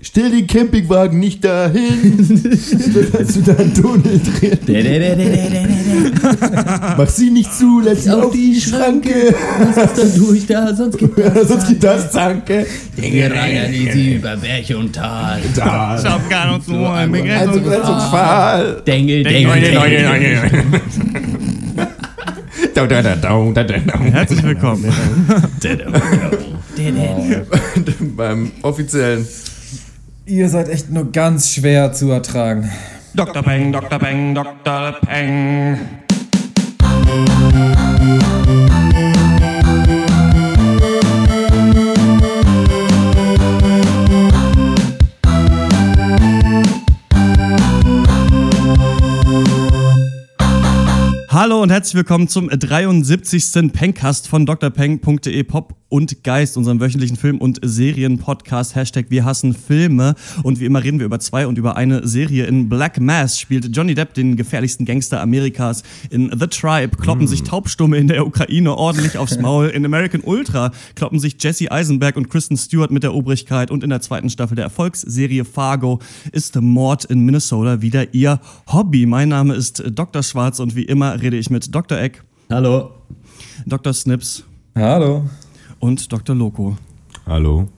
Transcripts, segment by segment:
stell den Campingwagen nicht dahin. Dann hast du da einen Tunnel drin. Mach sie nicht zu, lass sie auf die Schranke. Was ist dann durch da? Sonst gibt das. Sonst geht das, danke. Dinge rein, die sie über Berg und Tal. Da. Schaff gar nicht so ein Also, Begrenzungsfall. Dengel, Dengel, Dengel. Da, da, da, da, da, da. Herzlich willkommen. Beim offiziellen. Ihr seid echt nur ganz schwer zu ertragen. Dr. Peng, Dr. Peng, Dr. Peng. Hallo und herzlich willkommen zum 73. Pencast von drpeng.de Pop und Geist, unserem wöchentlichen Film- und Serien-Podcast. Hashtag Wir hassen Filme. Und wie immer reden wir über zwei und über eine Serie. In Black Mass spielt Johnny Depp den gefährlichsten Gangster Amerikas. In The Tribe kloppen sich Taubstumme in der Ukraine ordentlich aufs Maul. In American Ultra kloppen sich Jesse Eisenberg und Kristen Stewart mit der Obrigkeit. Und in der zweiten Staffel der Erfolgsserie Fargo ist Mord in Minnesota wieder ihr Hobby. Mein Name ist Dr. Schwarz und wie immer rede ich mit Dr. Eck, Hallo. Dr. Snips Hallo. und Dr. Loco. Hallo.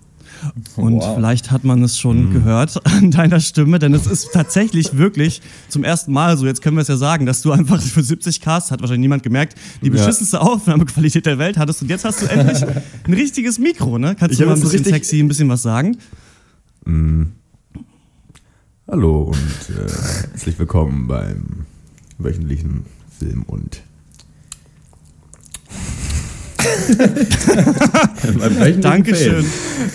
Und Wow. vielleicht hat man es schon gehört an deiner Stimme, denn es ist tatsächlich wirklich zum ersten Mal so, jetzt können wir es ja sagen, dass du einfach für 70 Cast, hat wahrscheinlich niemand gemerkt, die Ja. beschissenste Aufnahmequalität der Welt hattest. Und jetzt hast du endlich ein richtiges Mikro, ne? Kannst Ich du mal ein bisschen richtig- sexy, ein bisschen was sagen? Hallo und äh, herzlich willkommen beim wöchentlichen Film- und Dankeschön.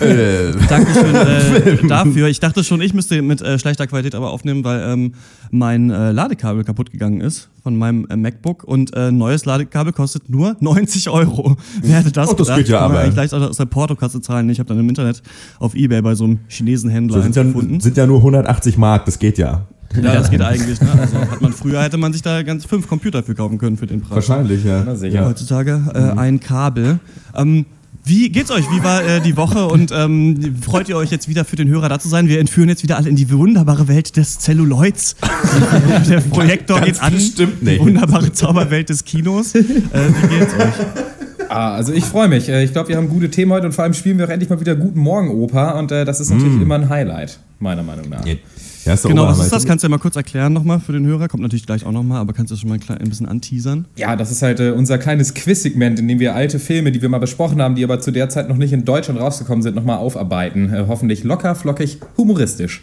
äh, Dankeschön äh, dafür. Ich dachte schon, ich müsste mit äh, schlechter Qualität aber aufnehmen, weil ähm, mein äh, Ladekabel kaputt gegangen ist von meinem äh, MacBook und äh, neues Ladekabel kostet nur 90 Euro. Wer hätte das Oh, das gedacht? geht ja aber. eigentlich leicht aus der Portokasse zahlen. Ich habe dann im Internet auf Ebay bei so einem chinesen Händler so sind, ja, gefunden. sind ja nur 180 Mark, das geht ja. Ja, das geht eigentlich. Ne? Also hat man früher hätte man sich da ganz fünf Computer für kaufen können für den Preis. Wahrscheinlich, ja. Sicher. Heutzutage äh, ein Kabel. Ähm, wie geht's euch? Wie war äh, die Woche? Und ähm, freut ihr euch jetzt wieder für den Hörer da zu sein? Wir entführen jetzt wieder alle in die wunderbare Welt des Celluloids. Der Projektor Ganz geht an. bestimmt Die nicht. wunderbare Zauberwelt des Kinos. Äh, wie geht's euch? Ah, also ich freue mich. Äh, Ich glaube, wir haben gute Themen heute und vor allem spielen wir auch endlich mal wieder Guten Morgen Oper und äh, das ist natürlich immer ein Highlight, meiner Meinung nach. Doch Genau, was ist das? Kannst du ja mal kurz erklären nochmal für den Hörer? Kommt natürlich gleich auch nochmal, aber kannst du das schon mal ein, bisschen anteasern? Ja, das ist halt äh, unser kleines Quiz-Segment, in dem wir alte Filme, die wir mal besprochen haben, die aber zu der Zeit noch nicht in Deutschland rausgekommen sind, nochmal aufarbeiten. Äh, hoffentlich locker, flockig, humoristisch.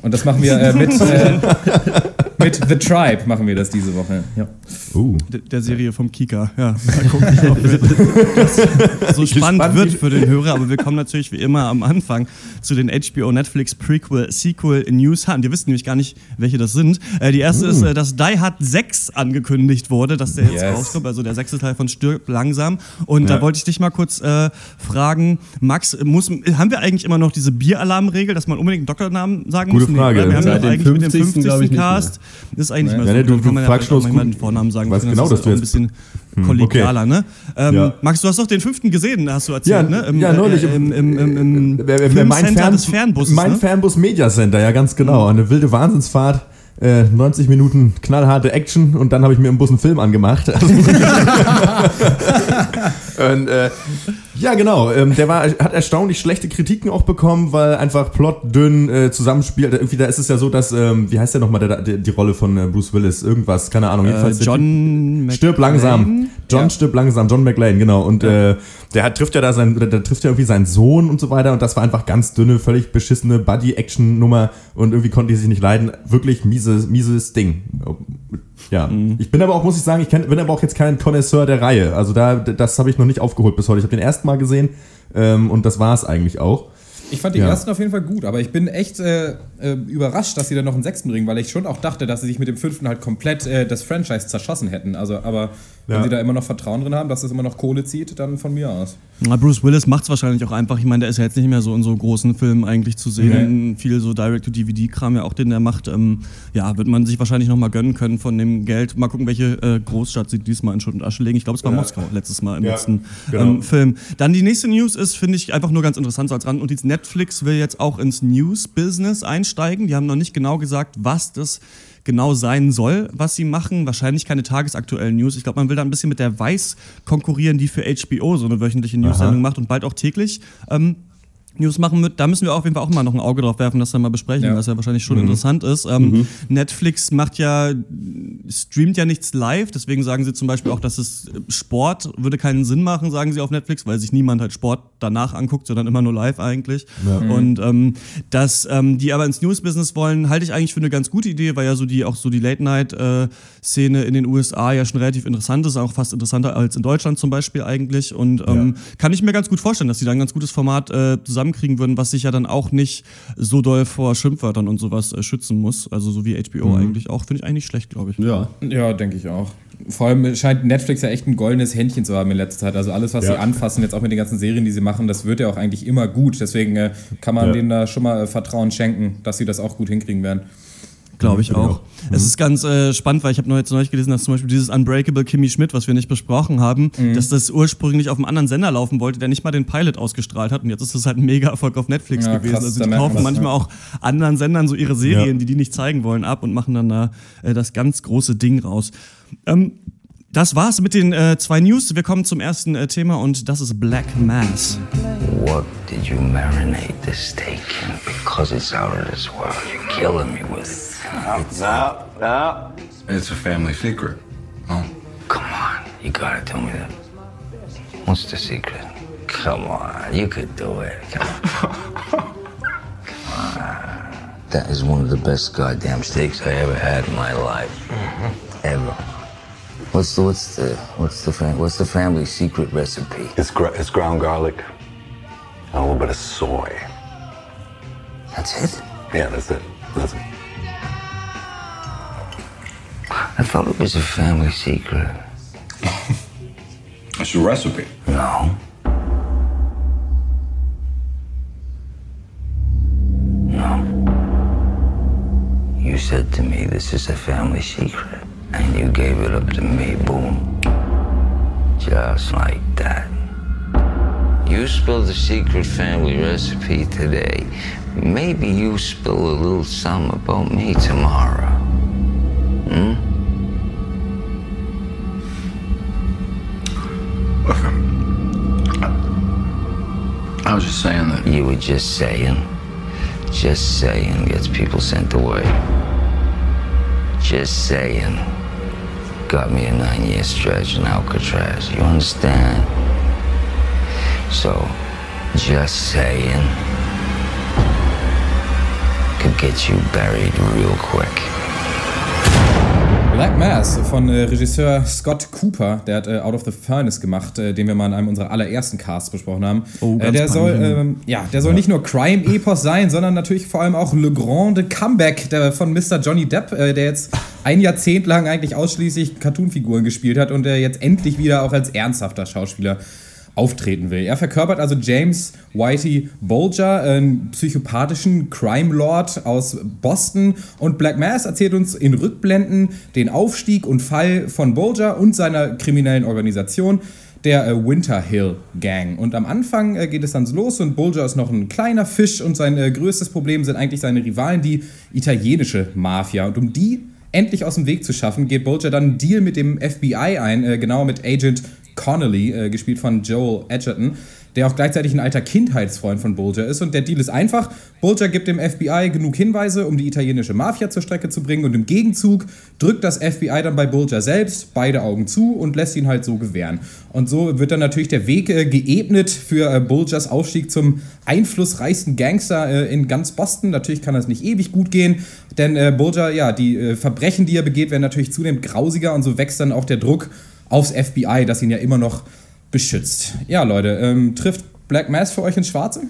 Und das machen wir äh, mit, äh, mit The Tribe, machen wir das diese Woche. Ja. Uh. Der, der Serie vom Kika. Ja, mal gucken, ob das so spannend Gespannt, wird für den Hörer. Aber wir kommen natürlich wie immer am Anfang zu den HBO Netflix Prequel Sequel News an. Wir wissen nämlich gar nicht, welche das sind. Äh, die erste ist, äh, dass Die Hard 6 angekündigt wurde, dass der jetzt Yes. rauskommt. Also der sechste Teil von Stirb langsam. Und Ja. da wollte ich dich mal kurz äh, fragen, Max, muss, haben wir eigentlich immer noch diese Bieralarmregel, dass man unbedingt einen Doktornamen sagen Gute muss? Frage. oder? wir haben dem eigentlich mit dem 50. 50. glaub ich. Cast. Das ist eigentlich nicht mehr Ja, so. ne, du- man du ja fragst nur auch guten- den Vornamen sagen. weiß Ich finde, genau, das dass du ist auch ein jetzt- bisschen kollegialer, ne? Ähm, Ja. Max, du hast doch den fünften gesehen, hast du erzählt, Ja, ne? Im, ja, neulich Äh, im, im, im, im Wer- wer- wer- Filmcenter des Fernbusses, Mein ne? Fernbus Media Center, ja ganz genau. Eine wilde Wahnsinnsfahrt. Äh, 90 Minuten knallharte Action und dann habe ich mir im Bus einen Film angemacht. und, äh, ja, genau. Ähm, der war, hat erstaunlich schlechte Kritiken auch bekommen, weil einfach Plot dünn äh, zusammenspielt. Irgendwie da ist es ja so, dass, ähm, wie heißt der nochmal, der, der, die Rolle von äh, Bruce Willis? Irgendwas, keine Ahnung. Äh, Jedenfalls Typ- John Stirb langsam. John Ja. stirbt langsam, John McLean, genau. Und äh, der hat, trifft ja da sein, der trifft ja irgendwie seinen Sohn und so weiter. Und das war einfach ganz dünne, völlig beschissene Buddy-Action-Nummer. Und irgendwie konnte die sich nicht leiden. Wirklich mieses, mieses Ding. Ja. Ich bin aber auch, muss ich sagen, ich bin aber auch jetzt kein Connoisseur der Reihe. Also da, das habe ich noch nicht aufgeholt bis heute. Ich habe den ersten Mal gesehen ähm, und das war es eigentlich auch. Ich fand die Ja. ersten auf jeden Fall gut, aber ich bin echt äh, äh, überrascht, dass sie dann noch einen sechsten bringen, weil ich schon auch dachte, dass sie sich mit dem fünften halt komplett äh, das Franchise zerschossen hätten. Also, aber wenn Ja. sie da immer noch Vertrauen drin haben, dass es immer noch Kohle zieht, dann von mir aus. Na, Bruce Willis macht es wahrscheinlich auch einfach. Ich meine, der ist ja jetzt nicht mehr so in so großen Filmen eigentlich zu sehen. Viel so Direct-to-DVD-Kram ja auch, den der macht. Ähm, ja, wird man sich wahrscheinlich noch mal gönnen können von dem Geld. Mal gucken, welche äh, Großstadt sie diesmal in Schutt und Asche legen. Ich glaube, es war Ja. Moskau letztes Mal im Ja, letzten genau. ähm, Film. Dann die nächste News ist, finde ich, einfach nur ganz interessant so als Randnotiz. Net Netflix will jetzt auch ins News-Business einsteigen. Die haben noch nicht genau gesagt, was das genau sein soll, was sie machen. Wahrscheinlich keine tagesaktuellen News. Ich glaube, man will da ein bisschen mit der Weiß konkurrieren, die für HBO so eine wöchentliche News-Sendung macht und bald auch täglich. Ähm, News machen wird, da müssen wir auf jeden Fall auch mal noch ein Auge drauf werfen, das dann mal besprechen, Ja. was ja wahrscheinlich schon interessant ist. Ähm, Netflix macht ja, streamt ja nichts live, deswegen sagen sie zum Beispiel auch, dass es äh, Sport würde keinen Sinn machen, sagen sie auf Netflix, weil sich niemand halt Sport danach anguckt, sondern immer nur live eigentlich. Und ähm, dass ähm, die aber ins News-Business wollen, halte ich eigentlich für eine ganz gute Idee, weil ja so die auch so die Late-Night-Szene in den USA ja schon relativ interessant ist, auch fast interessanter als in Deutschland zum Beispiel eigentlich. Und ähm, kann ich mir ganz gut vorstellen, dass sie da ein ganz gutes Format äh, zusammenkriegen würden, was sich ja dann auch nicht so doll vor Schimpfwörtern und sowas äh, schützen muss. Also so wie HBO eigentlich auch. Finde ich eigentlich nicht schlecht, glaube ich. Ja. Ja, denke ich auch. Vor allem scheint Netflix ja echt ein goldenes Händchen zu haben in letzter Zeit. Also alles, was Ja. sie anfassen, jetzt auch mit den ganzen Serien, die sie machen, das wird ja auch eigentlich immer gut. Deswegen äh, kann man Ja. denen da schon mal äh, Vertrauen schenken, dass sie das auch gut hinkriegen werden. Glaube ich Finde ich auch. Es ist ganz äh, spannend, weil ich habe noch jetzt neulich gelesen, dass zum Beispiel dieses Unbreakable Kimmy Schmidt, was wir nicht besprochen haben, dass das ursprünglich auf einem anderen Sender laufen wollte, der nicht mal den Pilot ausgestrahlt hat. Und jetzt ist das halt ein Mega-Erfolg auf Netflix Ja, gewesen. krass, also die kaufen das, manchmal ja. auch anderen Sendern so ihre Serien, Ja. die die nicht zeigen wollen, ab und machen dann da äh, das ganz große Ding raus. Ähm, das war's mit den äh, zwei News. Wir kommen zum ersten äh, Thema und das ist Black Mass. What did you marinate the steak in? Because it's out of this world. You're killing me with it. No, no. It's a family secret. Oh. Come on, you gotta tell me that. What's the secret? Come on, you could do it. Come on. Come on. That is one of the best goddamn steaks I ever had in my life. Mm-hmm. Ever. What's the what's the what's the fam- what's the family secret recipe? It's, gr- it's ground garlic and a little bit of soy. That's it. Yeah, that's it. That's it. I thought it was a family secret. It's your recipe. No. No. You said to me this is a family secret, and you gave it up to me, boom. Just like that. You spilled the secret family recipe today. Maybe you spill a little something about me tomorrow. Mm-hmm. I was just saying that. You were just saying. Just saying gets people sent away. Just saying got me a nine year stretch in Alcatraz. You understand? So, just saying could get you buried real quick. Black Mass von äh, Regisseur Scott Cooper, der hat äh, Out of the Furnace gemacht, äh, den wir mal in einem unserer allerersten Casts besprochen haben. Oh, äh, ganz der soll, ähm, ja, der soll nicht nur Crime-Epos sein, sondern natürlich vor allem auch Le Grande Comeback der, von Mr. Johnny Depp, äh, der jetzt ein Jahrzehnt lang eigentlich ausschließlich Cartoonfiguren gespielt hat und der jetzt endlich wieder auch als ernsthafter Schauspieler auftreten will. Er verkörpert also James Whitey Bulger, einen psychopathischen Crime Lord aus Boston und Black Mass erzählt uns in Rückblenden den Aufstieg und Fall von Bulger und seiner kriminellen Organisation der äh, Winter Hill Gang. Und am Anfang äh, geht es dann los und Bulger ist noch ein kleiner Fisch und sein äh, größtes Problem sind eigentlich seine Rivalen, die italienische Mafia. Und um die endlich aus dem Weg zu schaffen, geht Bulger dann einen Deal mit dem FBI ein, äh, genau mit Agent Connolly, äh, gespielt von Joel Edgerton, der auch gleichzeitig ein alter Kindheitsfreund von Bulger ist. Und der Deal ist einfach, Bulger gibt dem FBI genug Hinweise, um die italienische Mafia zur Strecke zu bringen und im Gegenzug drückt das FBI dann bei Bulger selbst beide Augen zu und lässt ihn halt so gewähren. Und so wird dann natürlich der Weg äh, geebnet für äh, Bulgers Aufstieg zum einflussreichsten Gangster äh, in ganz Boston. Natürlich kann das nicht ewig gut gehen, denn äh, Bulger, ja, die äh, Verbrechen, die er begeht, werden natürlich zunehmend grausiger und so wächst dann auch der Druck aufs FBI, das ihn ja immer noch beschützt. Ja, Leute, ähm, trifft Black Mass für euch ins Schwarze?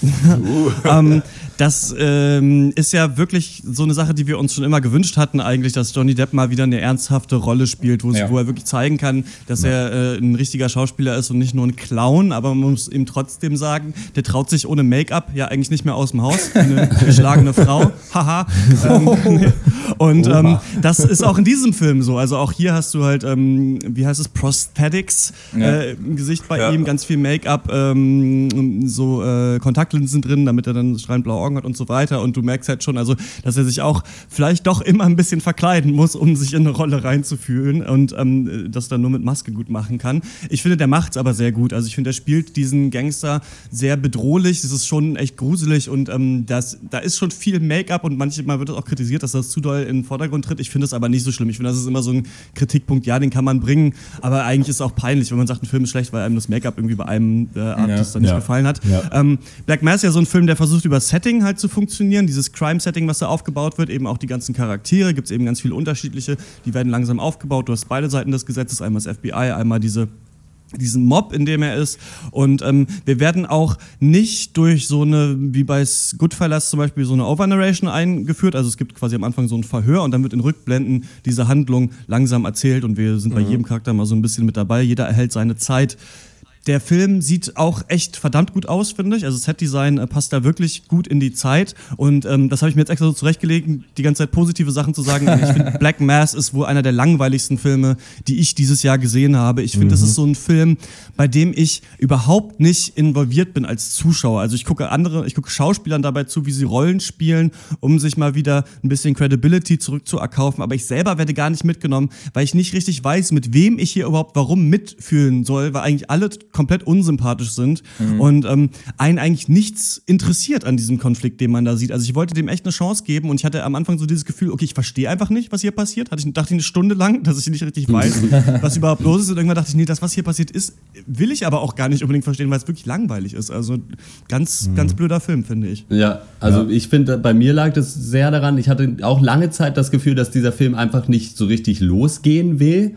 ähm, das ähm, ist ja wirklich so eine Sache, die wir uns schon immer gewünscht hatten, eigentlich, dass Johnny Depp mal wieder eine ernsthafte Rolle spielt, wo, Ja. wo er wirklich zeigen kann, dass er äh, ein richtiger Schauspieler ist und nicht nur ein Clown. Aber man muss ihm trotzdem sagen, der traut sich ohne Make-up ja eigentlich nicht mehr aus dem Haus. Eine geschlagene Frau. Haha. ähm, und ähm, das ist auch in diesem Film so. Also auch hier hast du halt, ähm, wie heißt es, Prosthetics Ja. äh, im Gesicht bei Ja. ihm, ganz viel Make-up, ähm, so äh, Kontaktlinsen drin, damit er dann strahlend blaue Augen hat und so weiter. Und du merkst halt schon, also, dass er sich auch vielleicht doch immer ein bisschen verkleiden muss, um sich in eine Rolle reinzufühlen und ähm, das dann nur mit Maske gut machen kann. Ich finde, der macht's aber sehr gut. Also ich finde, er spielt diesen Gangster sehr bedrohlich. Es ist schon echt gruselig und ähm, das, da ist schon viel Make-up und manchmal wird es auch kritisiert, dass das zu doll in den Vordergrund tritt. Ich finde es aber nicht so schlimm. Ich finde, das ist immer so ein Kritikpunkt, ja, den kann man bringen, aber eigentlich ist es auch peinlich, wenn man sagt, ein Film ist schlecht, weil einem das Make-up irgendwie bei einem äh, Artist dann nicht Ja. gefallen hat. Ja. Ähm, Black Mass ist ja so ein Film, der versucht über Setting halt zu funktionieren, dieses Crime-Setting, was da aufgebaut wird, eben auch die ganzen Charaktere, gibt es eben ganz viele unterschiedliche, die werden langsam aufgebaut. Du hast beide Seiten des Gesetzes, einmal das FBI, einmal diese diesen Mob, in dem er ist. Und ähm, wir werden auch nicht durch so eine, wie bei Goodfellas zum Beispiel, so eine Overnarration eingeführt. Also es gibt quasi am Anfang so ein Verhör und dann wird in Rückblenden diese Handlung langsam erzählt und wir sind bei jedem Charakter mal so ein bisschen mit dabei. Jeder erhält seine Zeit. Der Film sieht auch echt verdammt gut aus, finde ich. Also Setdesign äh, passt da wirklich gut in die Zeit. Und ähm, das habe ich mir jetzt extra so zurechtgelegt, die ganze Zeit positive Sachen zu sagen. Ich finde, Black Mass ist wohl einer der langweiligsten Filme, die ich dieses Jahr gesehen habe. Ich finde, das ist so ein Film, bei dem ich überhaupt nicht involviert bin als Zuschauer. Also ich gucke andere, ich gucke Schauspielern dabei zu, wie sie Rollen spielen, um sich mal wieder ein bisschen Credibility zurückzuerkaufen. Aber ich selber werde gar nicht mitgenommen, weil ich nicht richtig weiß, mit wem ich hier überhaupt warum mitfühlen soll, weil eigentlich alle komplett unsympathisch sind und ähm, einen eigentlich nichts interessiert an diesem Konflikt, den man da sieht. Also ich wollte dem echt eine Chance geben und ich hatte am Anfang so dieses Gefühl, okay, ich verstehe einfach nicht, was hier passiert. Hatte ich, dachte ich eine Stunde lang, dass ich nicht richtig weiß, was überhaupt los ist. Und irgendwann dachte ich, nee, das, was hier passiert ist, will ich aber auch gar nicht unbedingt verstehen, weil es wirklich langweilig ist. Also ganz, ganz blöder Film, finde ich. Ja, also ich finde, bei mir lag das sehr daran, ich hatte auch lange Zeit das Gefühl, dass dieser Film einfach nicht so richtig losgehen will,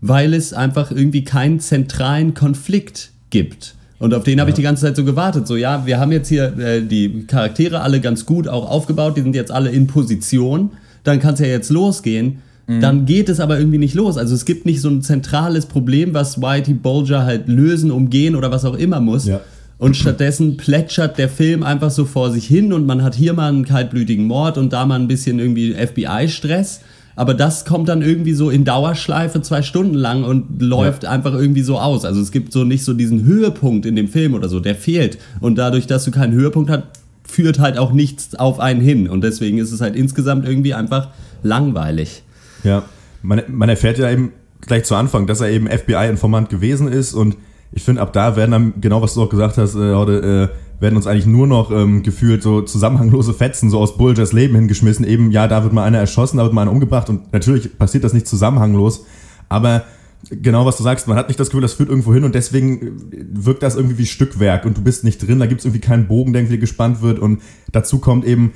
weil es einfach irgendwie keinen zentralen Konflikt gibt. Und auf den habe ich die ganze Zeit so gewartet. So, ja, wir haben jetzt hier äh, die Charaktere alle ganz gut auch aufgebaut, die sind jetzt alle in Position, dann kann es ja jetzt losgehen. Dann geht es aber irgendwie nicht los. Also es gibt nicht so ein zentrales Problem, was Whitey Bulger halt lösen, umgehen oder was auch immer muss. Ja. Und stattdessen plätschert der Film einfach so vor sich hin und man hat hier mal einen kaltblütigen Mord und da mal ein bisschen irgendwie FBI-Stress. Aber das kommt dann irgendwie so in Dauerschleife zwei Stunden lang und läuft einfach irgendwie so aus. Also es gibt so nicht so diesen Höhepunkt in dem Film oder so, der fehlt. Und dadurch, dass du keinen Höhepunkt hast, führt halt auch nichts auf einen hin. Und deswegen ist es halt insgesamt irgendwie einfach langweilig. Ja, man, man erfährt ja eben gleich zu Anfang, dass er eben FBI-Informant gewesen ist und ich finde, ab da werden dann, genau was du auch gesagt hast, äh, heute, äh, werden uns eigentlich nur noch ähm, gefühlt so zusammenhanglose Fetzen so aus Bulgers Leben hingeschmissen. Eben, ja, da wird mal einer erschossen, da wird mal einer umgebracht und natürlich passiert das nicht zusammenhanglos, aber genau was du sagst, man hat nicht das Gefühl, das führt irgendwo hin und deswegen äh, wirkt das irgendwie wie Stückwerk und du bist nicht drin, da gibt es irgendwie keinen Bogen, der irgendwie gespannt wird und dazu kommt eben,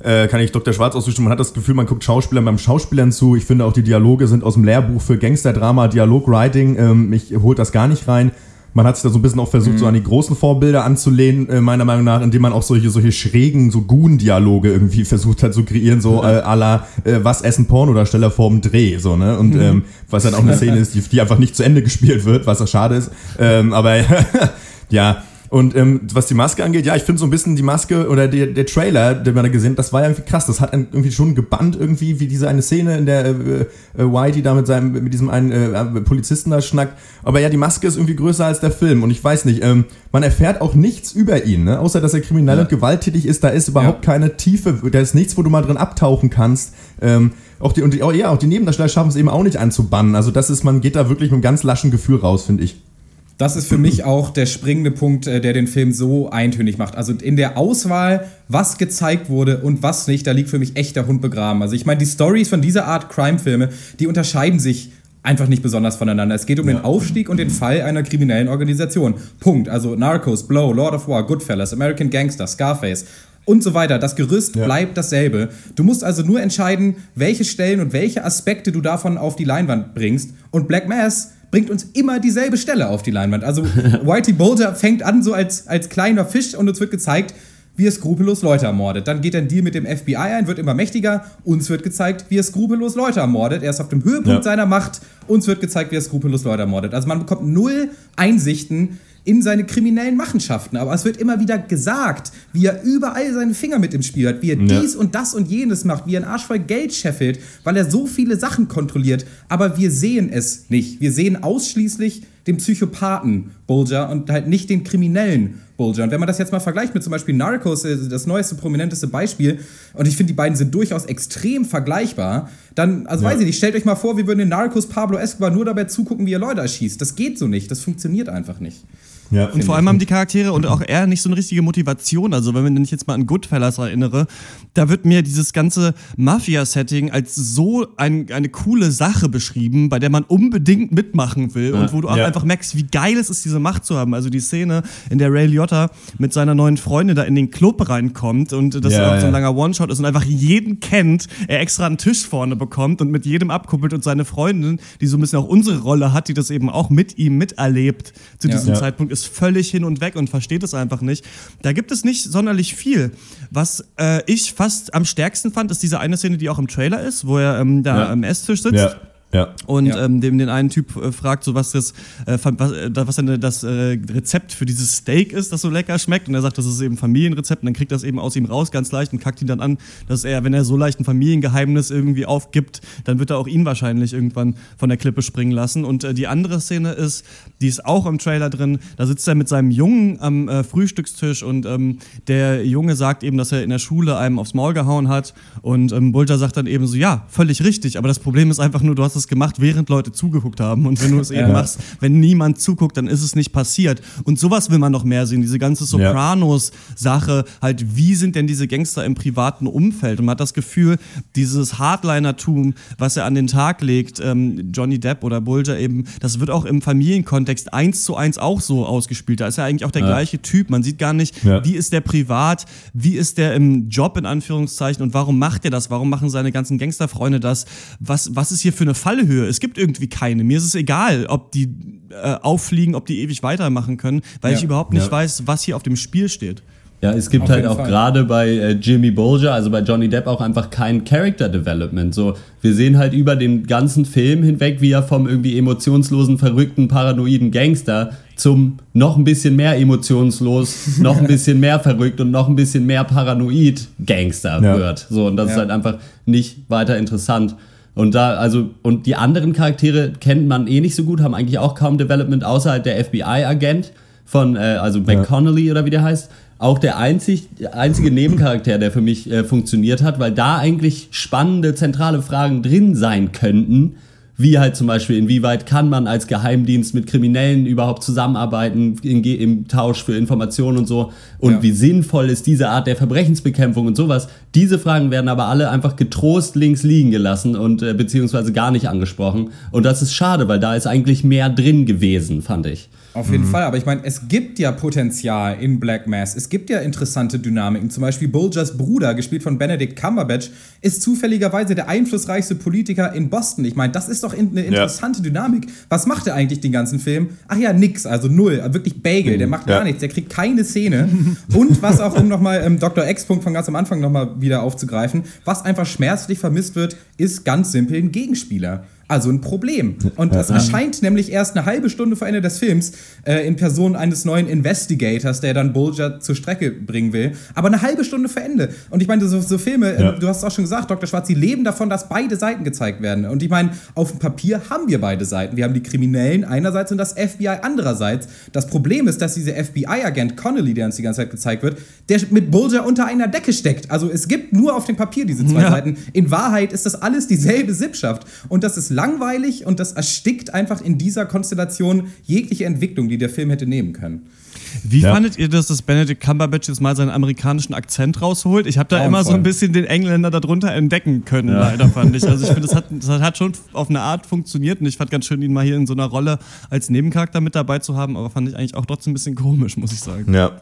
äh, kann ich Dr. Schwarz auszustimmen. Man hat das Gefühl, man guckt Schauspielern beim Schauspielern zu. Ich finde auch, die Dialoge sind aus dem Lehrbuch für Gangsterdrama, Dialogwriting. Ähm, mich holt das gar nicht rein. Man hat sich da so ein bisschen auch versucht, so an die großen Vorbilder anzulehnen, äh, meiner Meinung nach, indem man auch solche, solche schrägen, so Goon-Dialoge irgendwie versucht hat zu kreieren, so äh, à la, äh, was essen Pornodarsteller vorm Dreh, so, ne? Und ähm, was dann auch eine Szene ist, die, die einfach nicht zu Ende gespielt wird, was auch schade ist. Ähm, aber ja, und ähm, was die Maske angeht, ja, ich finde so ein bisschen die Maske oder der, der Trailer, den man da gesehen hat, das war ja irgendwie krass. Das hat einen irgendwie schon gebannt irgendwie, wie diese eine Szene, in der äh, äh, Whitey da mit seinem, mit diesem einen äh, Polizisten da schnackt. Aber ja, die Maske ist irgendwie größer als der Film. Und ich weiß nicht, ähm, man erfährt auch nichts über ihn, ne? außer dass er kriminell und gewalttätig ist. Da ist überhaupt keine Tiefe, da ist nichts, wo du mal drin abtauchen kannst. Ähm, auch die, und die, oh, ja, auch die Nebendarsteller schaffen es eben auch nicht anzubannen. Also das ist, man geht da wirklich mit einem ganz laschen Gefühl raus, finde ich. Das ist für mich auch der springende Punkt, äh, der den Film so eintönig macht. Also in der Auswahl, was gezeigt wurde und was nicht, da liegt für mich echt der Hund begraben. Also ich meine, die Stories von dieser Art Crime-Filme, die unterscheiden sich einfach nicht besonders voneinander. Es geht um den Aufstieg und den Fall einer kriminellen Organisation. Punkt. Also Narcos, Blow, Lord of War, Goodfellas, American Gangster, Scarface und so weiter. Das Gerüst Ja. bleibt dasselbe. Du musst also nur entscheiden, welche Stellen und welche Aspekte du davon auf die Leinwand bringst. Und Black Mass bringt uns immer dieselbe Stelle auf die Leinwand. Also Whitey Bulger fängt an so als, als kleiner Fisch und uns wird gezeigt, wie er skrupellos Leute ermordet. Dann geht er ein Deal mit dem FBI ein, wird immer mächtiger. Uns wird gezeigt, wie er skrupellos Leute ermordet. Er ist auf dem Höhepunkt Ja. seiner Macht. Uns wird gezeigt, wie er skrupellos Leute ermordet. Also man bekommt null Einsichten in seine kriminellen Machenschaften. Aber es wird immer wieder gesagt, wie er überall seine Finger mit im Spiel hat, wie er Ja. dies und das und jenes macht, wie er einen Arsch voll Geld scheffelt, weil er so viele Sachen kontrolliert. Aber wir sehen es nicht. Wir sehen ausschließlich den Psychopathen Bulger und halt nicht den kriminellen Bulger. Und wenn man das jetzt mal vergleicht mit zum Beispiel Narcos, äh, das neueste, prominenteste Beispiel, und ich finde, die beiden sind durchaus extrem vergleichbar, dann, also Ja. weiß ich nicht, stellt euch mal vor, wir würden in Narcos Pablo Escobar nur dabei zugucken, wie er Leute erschießt. Das geht so nicht. Das funktioniert einfach nicht. Ja, Und vor allem haben die Charaktere und auch er nicht so eine richtige Motivation. Also, wenn ich jetzt mal an Goodfellas erinnere, da wird mir dieses ganze Mafia-Setting als so ein, eine coole Sache beschrieben, bei der man unbedingt mitmachen will und wo du auch Ja. einfach merkst, wie geil es ist, diese Macht zu haben. Also die Szene, in der Ray Liotta mit seiner neuen Freundin da in den Club reinkommt und das Ja, auch so ein ja. langer One-Shot ist und einfach jeden kennt, er extra einen Tisch vorne bekommt und mit jedem abkuppelt und seine Freundin, die so ein bisschen auch unsere Rolle hat, die das eben auch mit ihm miterlebt zu Ja. diesem Ja. Zeitpunkt, ist völlig hin und weg und versteht es einfach nicht. Da gibt es nicht sonderlich viel. Was äh, ich fast am stärksten fand, ist diese eine Szene, die auch im Trailer ist, wo er ähm, da Ja. am Esstisch sitzt. Ja, ja. Und Ja. ähm, dem den einen Typ äh, fragt, so was das, äh, was, äh, was denn das äh, Rezept für dieses Steak ist, das so lecker schmeckt. Und er sagt, das ist eben Familienrezept. Und dann kriegt das eben aus ihm raus, ganz leicht, und kackt ihn dann an, dass er, wenn er so leicht ein Familiengeheimnis irgendwie aufgibt, dann wird er auch ihn wahrscheinlich irgendwann von der Klippe springen lassen. Und äh, die andere Szene ist, die ist auch im Trailer drin. Da sitzt er mit seinem Jungen am äh, Frühstückstisch und ähm, der Junge sagt eben, dass er in der Schule einem aufs Maul gehauen hat. Und ähm, Bulger sagt dann eben so, ja, völlig richtig. Aber das Problem ist einfach nur, du hast es gemacht, während Leute zugeguckt haben. Und wenn du es eben machst, wenn niemand zuguckt, dann ist es nicht passiert. Und sowas will man noch mehr sehen. Diese ganze Sopranos-Sache, halt, wie sind denn diese Gangster im privaten Umfeld? Und man hat das Gefühl, dieses Hardlinertum, was er an den Tag legt, ähm, Johnny Depp oder Bulger eben, das wird auch im Familienkontext eins zu eins auch so ausgespielt. Da ist er eigentlich auch der gleiche Typ. Man sieht gar nicht, Ja. wie ist der privat, wie ist der im Job in Anführungszeichen und warum macht er das? Warum machen seine ganzen Gangsterfreunde das? Was, was ist hier für eine Fallhöhe? Es gibt irgendwie keine. Mir ist es egal, ob die äh, auffliegen, ob die ewig weitermachen können, weil Ja. ich überhaupt nicht Ja. weiß, was hier auf dem Spiel steht. Ja, es gibt Auf halt auch gerade bei äh, Jimmy Bolger, also bei Johnny Depp, auch einfach kein Character Development. So, wir sehen halt über den ganzen Film hinweg, wie er vom irgendwie emotionslosen, verrückten, paranoiden Gangster zum noch ein bisschen mehr emotionslos, noch ein bisschen mehr verrückt und noch ein bisschen mehr paranoid Gangster Ja. wird. So, und das ist Ja. halt einfach nicht weiter interessant. Und da, also, und die anderen Charaktere kennt man eh nicht so gut, haben eigentlich auch kaum Development, außer halt der FBI-Agent von, äh, also McConnelly oder wie der heißt. Auch der einzig, einzige Nebencharakter, der für mich äh, funktioniert hat, weil da eigentlich spannende, zentrale Fragen drin sein könnten. Wie halt zum Beispiel, inwieweit kann man als Geheimdienst mit Kriminellen überhaupt zusammenarbeiten in, im Tausch für Informationen und so? Und Ja. wie sinnvoll ist diese Art der Verbrechensbekämpfung und sowas? Diese Fragen werden aber alle einfach getrost links liegen gelassen und äh, beziehungsweise gar nicht angesprochen. Und das ist schade, weil da ist eigentlich mehr drin gewesen, fand ich. Auf jeden Fall, aber ich meine, es gibt ja Potenzial in Black Mass. Es gibt ja interessante Dynamiken. Zum Beispiel Bulgers Bruder, gespielt von Benedict Cumberbatch, ist zufälligerweise der einflussreichste Politiker in Boston. Ich meine, das ist doch in- eine interessante Dynamik. Was macht er eigentlich den ganzen Film? Ach ja, nix, also null. Wirklich Bagel, der macht Ja. gar nichts, der kriegt keine Szene. Und was auch, um nochmal ähm, Dr. X-Punkt von ganz am Anfang nochmal wieder aufzugreifen, was einfach schmerzlich vermisst wird, ist ganz simpel ein Gegenspieler. Also ein Problem. Und das erscheint nämlich erst eine halbe Stunde vor Ende des Films äh, in Person eines neuen Investigators, der dann Bulger zur Strecke bringen will. Aber eine halbe Stunde vor Ende. Und ich meine, so, so Filme, äh, Ja. du hast es auch schon gesagt, Dr. Schwarz, die leben davon, dass beide Seiten gezeigt werden. Und ich meine, auf dem Papier haben wir beide Seiten. Wir haben die Kriminellen einerseits und das FBI andererseits. Das Problem ist, dass dieser FBI-Agent Connolly, der uns die ganze Zeit gezeigt wird, der mit Bulger unter einer Decke steckt. Also es gibt nur auf dem Papier diese zwei Ja. Seiten. In Wahrheit ist das alles dieselbe Sippschaft. Und das ist langweilig und das erstickt einfach in dieser Konstellation jegliche Entwicklung, die der Film hätte nehmen können. Wie Ja. fandet ihr das, dass Benedict Cumberbatch jetzt mal seinen amerikanischen Akzent rausholt? Ich habe da immer so ein bisschen den Engländer darunter entdecken können, leider fand ich. Also ich finde, das hat, das hat schon auf eine Art funktioniert und ich fand ganz schön, ihn mal hier in so einer Rolle als Nebencharakter mit dabei zu haben, aber fand ich eigentlich auch trotzdem ein bisschen komisch, muss ich sagen. Ja.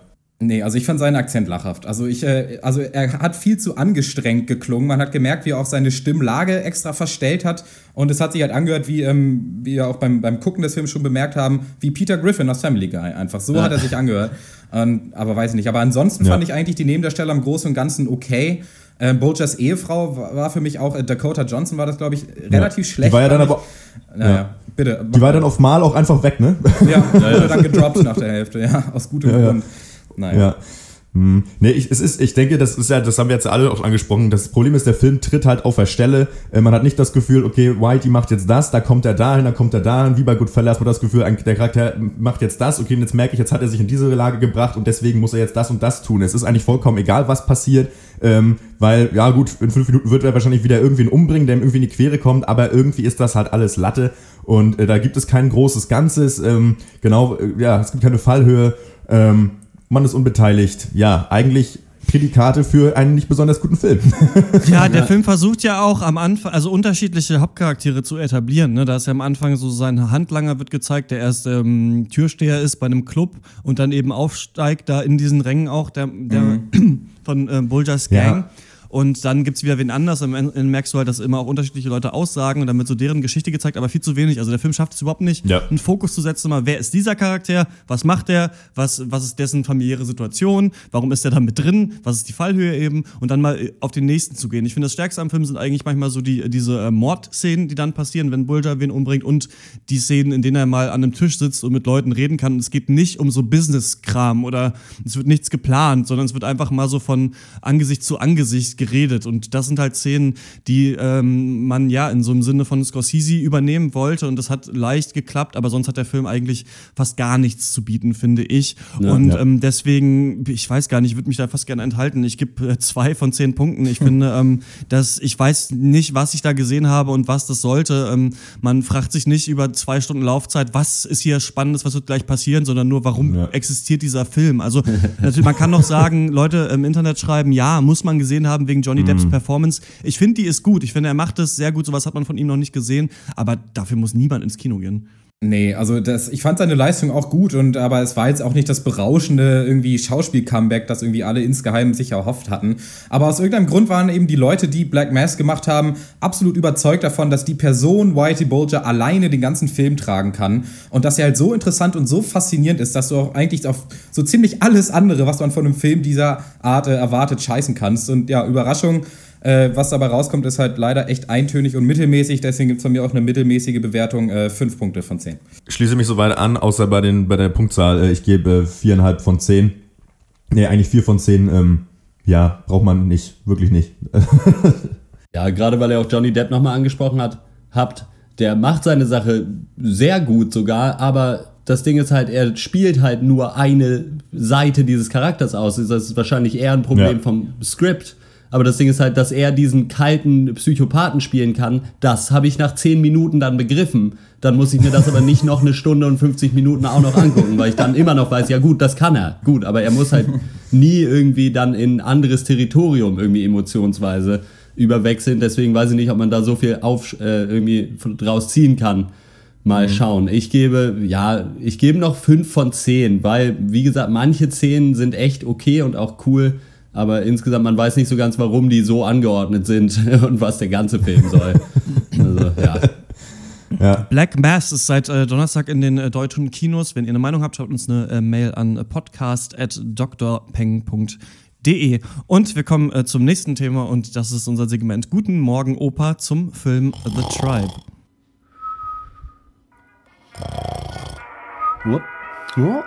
Nee, also ich fand seinen Akzent lachhaft. Also ich, äh, also er hat viel zu angestrengt geklungen. Man hat gemerkt, wie er auch seine Stimmlage extra verstellt hat. Und es hat sich halt angehört, wie, ähm, wie wir auch beim, beim Gucken des Films schon bemerkt haben, wie Peter Griffin aus Family Guy. Einfach so Ja. hat er sich angehört. Ähm, aber weiß ich nicht. Aber ansonsten Ja. fand ich eigentlich die Nebendarsteller im Großen und Ganzen okay. Ähm, Bolgers Ehefrau war für mich auch, äh, Dakota Johnson war das, glaube ich, relativ Die schlecht. war ja dann aber. Naja, ja. bitte. die war dann auf Mal auch einfach weg, ne? ja, wurde dann gedroppt nach der Hälfte, ja, aus gutem Ja, ja. Grund. Naja. Ja. Hm. Nee, ich, es ist, ich denke, das ist ja, das haben wir jetzt alle auch angesprochen. Das Problem ist, der Film tritt halt auf der Stelle. Äh, Man hat nicht das Gefühl, okay, Whitey macht jetzt das, da kommt er dahin, da kommt er dahin. Wie bei Goodfellas man das Gefühl, der Charakter macht jetzt das, okay, und jetzt merke ich, jetzt hat er sich in diese Lage gebracht und deswegen muss er jetzt das und das tun. Es ist eigentlich vollkommen egal, was passiert, ähm, weil, ja gut, in fünf Minuten wird er wahrscheinlich wieder irgendwen umbringen, der ihm irgendwie in die Quere kommt, aber irgendwie ist das halt alles Latte und äh, da gibt es kein großes Ganzes. Ähm, genau, äh, ja, es gibt keine Fallhöhe. Ähm, man ist unbeteiligt. Ja, eigentlich Prädikate für einen nicht besonders guten Film. Ja, der Film versucht ja auch am Anfang, also unterschiedliche Hauptcharaktere zu etablieren. Ne? Da ist ja am Anfang so sein Handlanger wird gezeigt, der erst ähm, Türsteher ist bei einem Club und dann eben aufsteigt da in diesen Rängen auch der, der von äh, Bulgars Gang. Ja. Und dann gibt's wieder wen anders. Am Ende merkst du halt, dass immer auch unterschiedliche Leute aussagen und dann wird so deren Geschichte gezeigt, aber viel zu wenig. Also der Film schafft es überhaupt nicht, Ja. einen Fokus zu setzen, mal, wer ist dieser Charakter, was macht er, was, was ist dessen familiäre Situation, warum ist er da mit drin, was ist die Fallhöhe eben und dann mal äh, auf den nächsten zu gehen. Ich finde, das Stärkste am Film sind eigentlich manchmal so die, diese äh, Mordszenen, die dann passieren, wenn Bulger wen umbringt und die Szenen, in denen er mal an einem Tisch sitzt und mit Leuten reden kann. Und es geht nicht um so Business-Kram oder es wird nichts geplant, sondern es wird einfach mal so von Angesicht zu Angesicht geredet. Und das sind halt Szenen, die ähm, man ja in so einem Sinne von Scorsese übernehmen wollte. Und das hat leicht geklappt, aber sonst hat der Film eigentlich fast gar nichts zu bieten, finde ich. und ja. Ähm, deswegen, ich weiß gar nicht, ich würde mich da fast gerne enthalten. Ich gebe äh, zwei von zehn Punkten. Ich finde, ähm, dass ich weiß nicht, was ich da gesehen habe und was das sollte. Ähm, man fragt sich nicht über zwei Stunden Laufzeit, was ist hier Spannendes, was wird gleich passieren, sondern nur, warum Ja. existiert dieser Film. Also natürlich, man kann noch sagen, Leute im Internet schreiben, ja, muss man gesehen haben wegen Johnny Mhm. Depps Performance. Ich finde, die ist gut. Ich finde, er macht das sehr gut. Sowas hat man von ihm noch nicht gesehen. Aber dafür muss niemand ins Kino gehen. Nee, also das, ich fand seine Leistung auch gut und aber es war jetzt auch nicht das berauschende irgendwie Schauspiel-Comeback, das irgendwie alle insgeheim sich erhofft hatten. Aber aus irgendeinem Grund waren eben die Leute, die Black Mass gemacht haben, absolut überzeugt davon, dass die Person Whitey Bulger alleine den ganzen Film tragen kann und dass er halt so interessant und so faszinierend ist, dass du auch eigentlich auf so ziemlich alles andere, was man von einem Film dieser Art äh, erwartet, scheißen kannst. Und ja, Überraschung. Äh, was dabei rauskommt, ist halt leider echt eintönig und mittelmäßig. Deswegen gibt es von mir auch eine mittelmäßige Bewertung. Äh, fünf Punkte von zehn. Schließe mich soweit an, außer bei, den, bei der Punktzahl. Äh, Ich gebe viereinhalb von zehn. Nee, eigentlich vier von zehn. Ähm, ja, braucht man nicht. Wirklich nicht. Ja, gerade weil er auch Johnny Depp nochmal angesprochen hat, habt, der macht seine Sache sehr gut sogar, aber das Ding ist halt, er spielt halt nur eine Seite dieses Charakters aus. Das ist wahrscheinlich eher ein Problem Ja. vom Skript. Aber das Ding ist halt, dass er diesen kalten Psychopathen spielen kann. Das habe ich nach 10 Minuten dann begriffen. Dann muss ich mir das aber nicht noch eine Stunde und 50 Minuten auch noch angucken, weil ich dann immer noch weiß, ja gut, das kann er. Gut, aber er muss halt nie irgendwie dann in anderes Territorium irgendwie emotionsweise überwechseln. Deswegen weiß ich nicht, ob man da so viel auf, äh, irgendwie draus ziehen kann. Mal schauen. Ich gebe, ja, ich gebe noch 5 von 10, weil, wie gesagt, manche Szenen sind echt okay und auch cool, aber insgesamt, man weiß nicht so ganz, warum die so angeordnet sind und was der ganze Film soll. also, ja. ja. Black Mass ist seit äh, Donnerstag in den äh, deutschen Kinos. Wenn ihr eine Meinung habt, schreibt uns eine äh, Mail an äh, podcast.drpeng.de. Und wir kommen äh, zum nächsten Thema und das ist unser Segment Guten Morgen Opa zum Film The Tribe. Oh. Oh.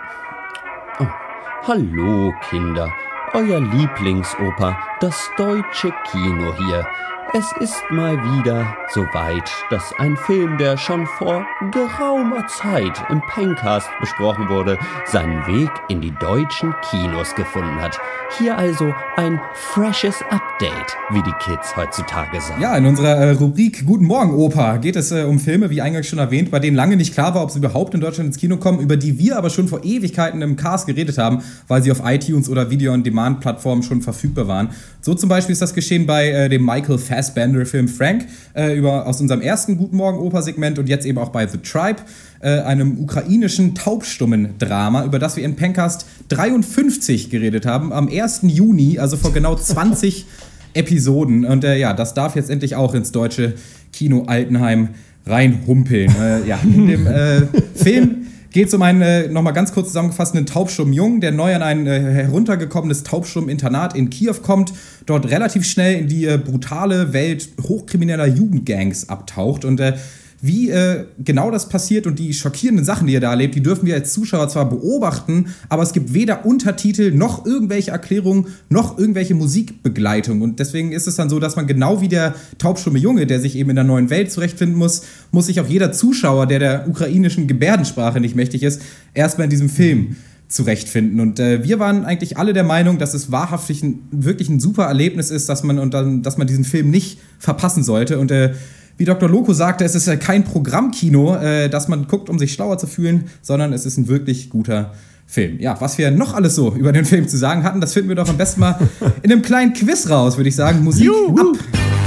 Hallo Kinder, euer Lieblingsoper, das deutsche Kino hier. Es ist mal wieder soweit, dass ein Film, der schon vor geraumer Zeit im Pencast besprochen wurde, seinen Weg in die deutschen Kinos gefunden hat. Hier also ein freshes Update, wie die Kids heutzutage sagen. Ja, in unserer äh, Rubrik Guten Morgen Opa geht es äh, um Filme, wie eingangs schon erwähnt, bei denen lange nicht klar war, ob sie überhaupt in Deutschland ins Kino kommen, über die wir aber schon vor Ewigkeiten im Cast geredet haben, weil sie auf iTunes oder Video-on-Demand-Plattformen schon verfügbar waren. So zum Beispiel ist das geschehen bei äh, dem Michael Fassbender-Film Frank äh, über, aus unserem ersten Guten Morgen Oper-Segment und jetzt eben auch bei The Tribe, äh, einem ukrainischen taubstummen Drama, über das wir in Pencast 53 geredet haben, am 1. Juni, also vor genau 20 Episoden. Und äh, ja, das darf jetzt endlich auch ins deutsche Kino Altenheim reinhumpeln. äh, ja, in dem äh, Film geht es um einen, äh, nochmal ganz kurz zusammengefasst, einen taubstummen Jungen, der neu an ein äh, heruntergekommenes taubstummen-Internat in Kiew kommt, dort relativ schnell in die äh, brutale Welt hochkrimineller Jugendgangs abtaucht. Und äh, wie äh, genau das passiert und die schockierenden Sachen, die er da erlebt, die dürfen wir als Zuschauer zwar beobachten, aber es gibt weder Untertitel noch irgendwelche Erklärungen noch irgendwelche Musikbegleitung. Und deswegen ist es dann so, dass man genau wie der taubstumme Junge, der sich eben in der neuen Welt zurechtfinden muss, muss sich auch jeder Zuschauer, der der ukrainischen Gebärdensprache nicht mächtig ist, erstmal in diesem Film zurechtfinden. Und äh, wir waren eigentlich alle der Meinung, dass es wahrhaftig ein, wirklich ein super Erlebnis ist, dass man und dann, dass man diesen Film nicht verpassen sollte. Und äh, wie Dr. Loco sagte, es ist ja kein Programmkino, äh, das man guckt, um sich schlauer zu fühlen, sondern es ist ein wirklich guter Film. Ja, was wir noch alles so über den Film zu sagen hatten, das finden wir doch am besten mal in einem kleinen Quiz raus, würde ich sagen. Musik ab.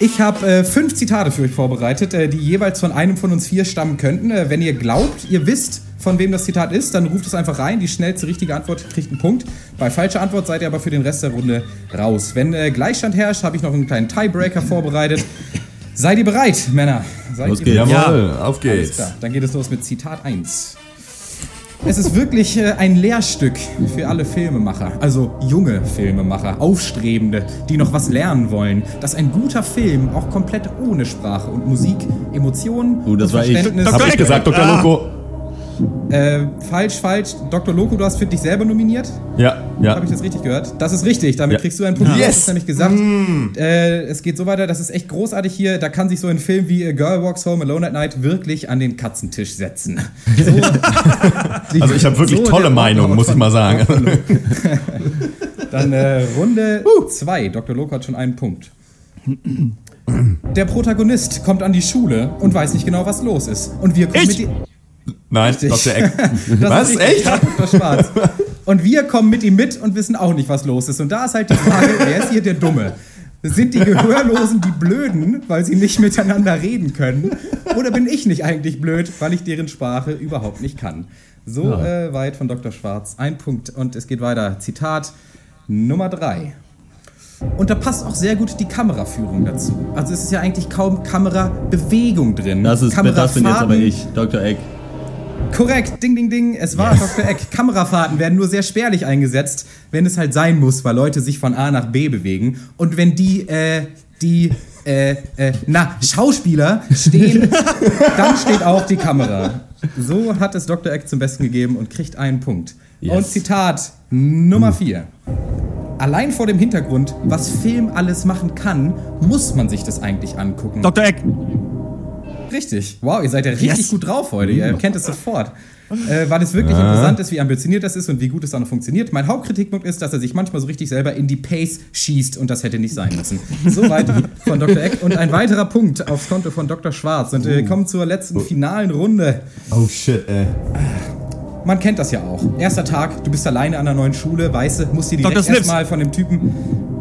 Ich habe äh, fünf Zitate für euch vorbereitet, äh, die jeweils von einem von uns vier stammen könnten. Äh, wenn ihr glaubt, ihr wisst, von wem das Zitat ist, dann ruft es einfach rein. Die schnellste richtige Antwort kriegt einen Punkt. Bei falscher Antwort seid ihr aber für den Rest der Runde raus. Wenn äh, Gleichstand herrscht, habe ich noch einen kleinen Tiebreaker vorbereitet. Seid ihr bereit, Männer? Seid Los ihr geht's. bereit? Jawohl, auf Alles geht's. klar, dann geht es los mit Zitat 1. Es ist wirklich äh, ein Lehrstück für alle Filmemacher, also junge Filmemacher, Aufstrebende, die noch was lernen wollen, dass ein guter Film auch komplett ohne Sprache und Musik, Emotionen Oh, das und war ich. Verständnis... Hab ich gesagt, Dr. Loco. Äh, falsch, falsch. Dr. Loco, du hast für dich selber nominiert. Ja, ja. Habe ich das richtig gehört? Das ist richtig. Damit Ja. kriegst du einen Punkt. Du Yes. hast es nämlich gesagt. Äh, es geht so weiter, das ist echt großartig hier. Da kann sich so ein Film wie A Girl Walks Home Alone at Night wirklich an den Katzentisch setzen. So, die- Also ich habe wirklich so tolle der Meinungen, muss ich mal sagen. Dann äh, Runde 2. Dr. Loco hat schon einen Punkt. Der Protagonist kommt an die Schule und weiß nicht genau, was los ist. Und wir kommen Ich? mit. Nein, Richtig. Dr. Eck. Das Was? Echt? ja, Dr. Schwarz. Und wir kommen mit ihm mit und wissen auch nicht, was los ist. Und da ist halt die Frage, wer ist hier der Dumme? Sind die Gehörlosen die Blöden, weil sie nicht miteinander reden können? Oder bin ich nicht eigentlich blöd, weil ich deren Sprache überhaupt nicht kann? So äh, weit von Dr. Schwarz. Ein Punkt. Und es geht weiter. Zitat Nummer drei. Und da passt auch sehr gut die Kameraführung dazu. Also es ist ja eigentlich kaum Kamerabewegung drin. Das, ist, das bin jetzt aber ich, Dr. Eck. Korrekt, ding, ding, ding. Es war Dr. Eck. Kamerafahrten werden nur sehr spärlich eingesetzt, wenn es halt sein muss, weil Leute sich von A nach B bewegen. Und wenn die, äh, die, äh, äh, na, Schauspieler stehen, dann steht auch die Kamera. So hat es Dr. Eck zum Besten gegeben und kriegt einen Punkt. Yes. Und Zitat Nummer 4. Allein vor dem Hintergrund, was Film alles machen kann, muss man sich das eigentlich angucken. Dr. Eck. Richtig. Wow, ihr seid ja richtig Yes. gut drauf heute. Ihr kennt es sofort. Äh, weil es wirklich interessant ist, wie ambitioniert das ist und wie gut es dann funktioniert. Mein Hauptkritikpunkt ist, dass er sich manchmal so richtig selber in die Pace schießt und das hätte nicht sein müssen. Soweit von Dr. Eck. Und ein weiterer Punkt aufs Konto von Dr. Schwarz. Und wir kommen zur letzten finalen Runde. Oh shit, ey. Man kennt das ja auch. Erster Tag, du bist alleine an der neuen Schule, weiße, musst dir direkt erstmal von dem Typen.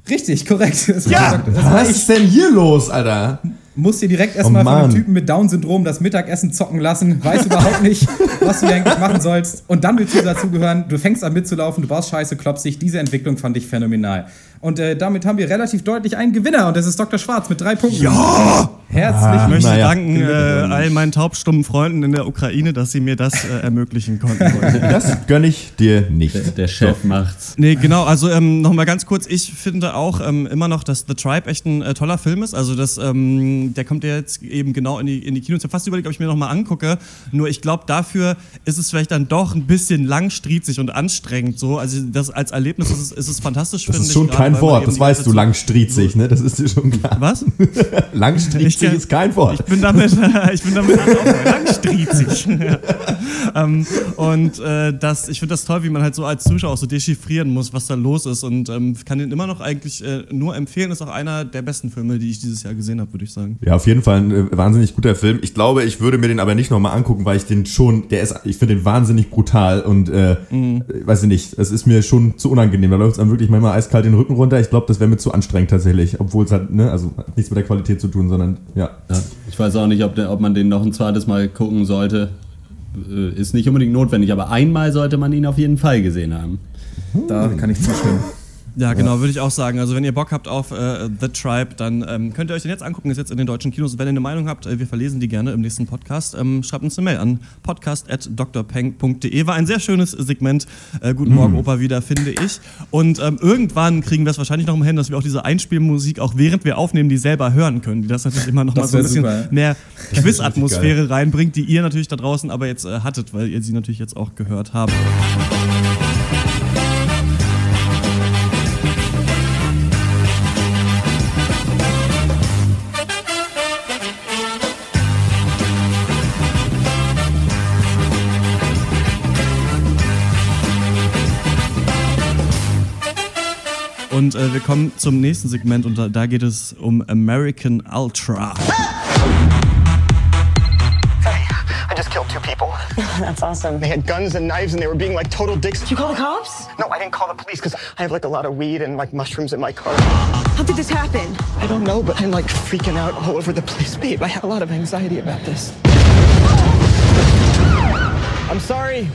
Richtig, korrekt. Ja, was ist denn hier los, Alter? Musst dir direkt erstmal Oh von einem. Typen mit Down-Syndrom das Mittagessen zocken lassen, weiß überhaupt nicht, was du eigentlich machen sollst. Und dann willst du dazugehören, du fängst an mitzulaufen, du baust Scheiße, klopfst dich. Diese Entwicklung fand ich phänomenal. Und äh, damit haben wir relativ deutlich einen Gewinner und das ist Dr. Schwarz mit drei Punkten. Ja! Herzlichen Ich möchte Naja. danken äh, all meinen taubstummen Freunden in der Ukraine, dass sie mir das äh, ermöglichen konnten. Das gönn ich dir nicht. Der, der Chef macht's. Nee, genau, also ähm, nochmal ganz kurz, ich finde auch ähm, immer noch, dass The Tribe echt ein äh, toller Film ist. Also das, ähm, der kommt ja jetzt eben genau in die, in die Kinos. Ich habe fast überlegt, ob ich mir nochmal angucke. Nur ich glaube, dafür ist es vielleicht dann doch ein bisschen langstriezig und anstrengend so. Also das als Erlebnis ist es, ist es fantastisch, Das ist ich. schon gerade kein Wort, das weißt du, langstriezig, ne? Das ist dir schon klar. Was? Langstriezig. Striezig ist kein Wort. Ich bin damit, ich bin damit auch langstriezig. Ja. ähm, und äh, das, ich finde das toll, wie man halt so als Zuschauer auch so dechiffrieren muss, was da los ist. Und ähm, kann den immer noch eigentlich äh, nur empfehlen. Ist auch einer der besten Filme, die ich dieses Jahr gesehen habe, würde ich sagen. Ja, auf jeden Fall ein äh, wahnsinnig guter Film. Ich glaube, ich würde mir den aber nicht nochmal angucken, weil ich den schon, der ist, ich finde den wahnsinnig brutal und äh, Mhm. äh, weiß ich nicht, es ist mir schon zu unangenehm. Da läuft es einem wirklich manchmal eiskalt den Rücken runter. Ich glaube, das wäre mir zu anstrengend tatsächlich, obwohl es halt, ne, also hat nichts mit der Qualität zu tun, sondern ja. Ja, ich weiß auch nicht, ob, der, ob man den noch ein zweites Mal gucken sollte. Äh, Ist nicht unbedingt notwendig, aber einmal sollte man ihn auf jeden Fall gesehen haben. Da kann ich zustimmen. Ja, genau, würde ich auch sagen. Also wenn ihr Bock habt auf äh, The Tribe, dann ähm, könnt ihr euch den jetzt angucken. Ist jetzt in den deutschen Kinos. Wenn ihr eine Meinung habt, äh, wir verlesen die gerne im nächsten Podcast. Ähm, schreibt uns eine Mail an podcast.drpeng.de. War ein sehr schönes Segment. Äh, Guten Morgen, Opa, wieder, finde ich. Und ähm, irgendwann kriegen wir es wahrscheinlich noch mal hin, dass wir auch diese Einspielmusik, auch während wir aufnehmen, die selber hören können. Die das natürlich immer noch Das mal so ein bisschen super. mehr Quiz-Atmosphäre reinbringt, die ihr natürlich da draußen aber jetzt äh, hattet, weil ihr sie natürlich jetzt auch gehört habt. Und äh, wir kommen zum nächsten Segment und da, da geht es um American Ultra. I just killed two people. That's awesome. They had guns and knives and they were being like total dicks. Did you call the cops? No, I didn't call the police because I have like a lot of weed and like mushrooms in my car. How did this happen? I don't know, but I'm like freaking out all over the place. Babe, I have a lot of anxiety about this. I'm sorry.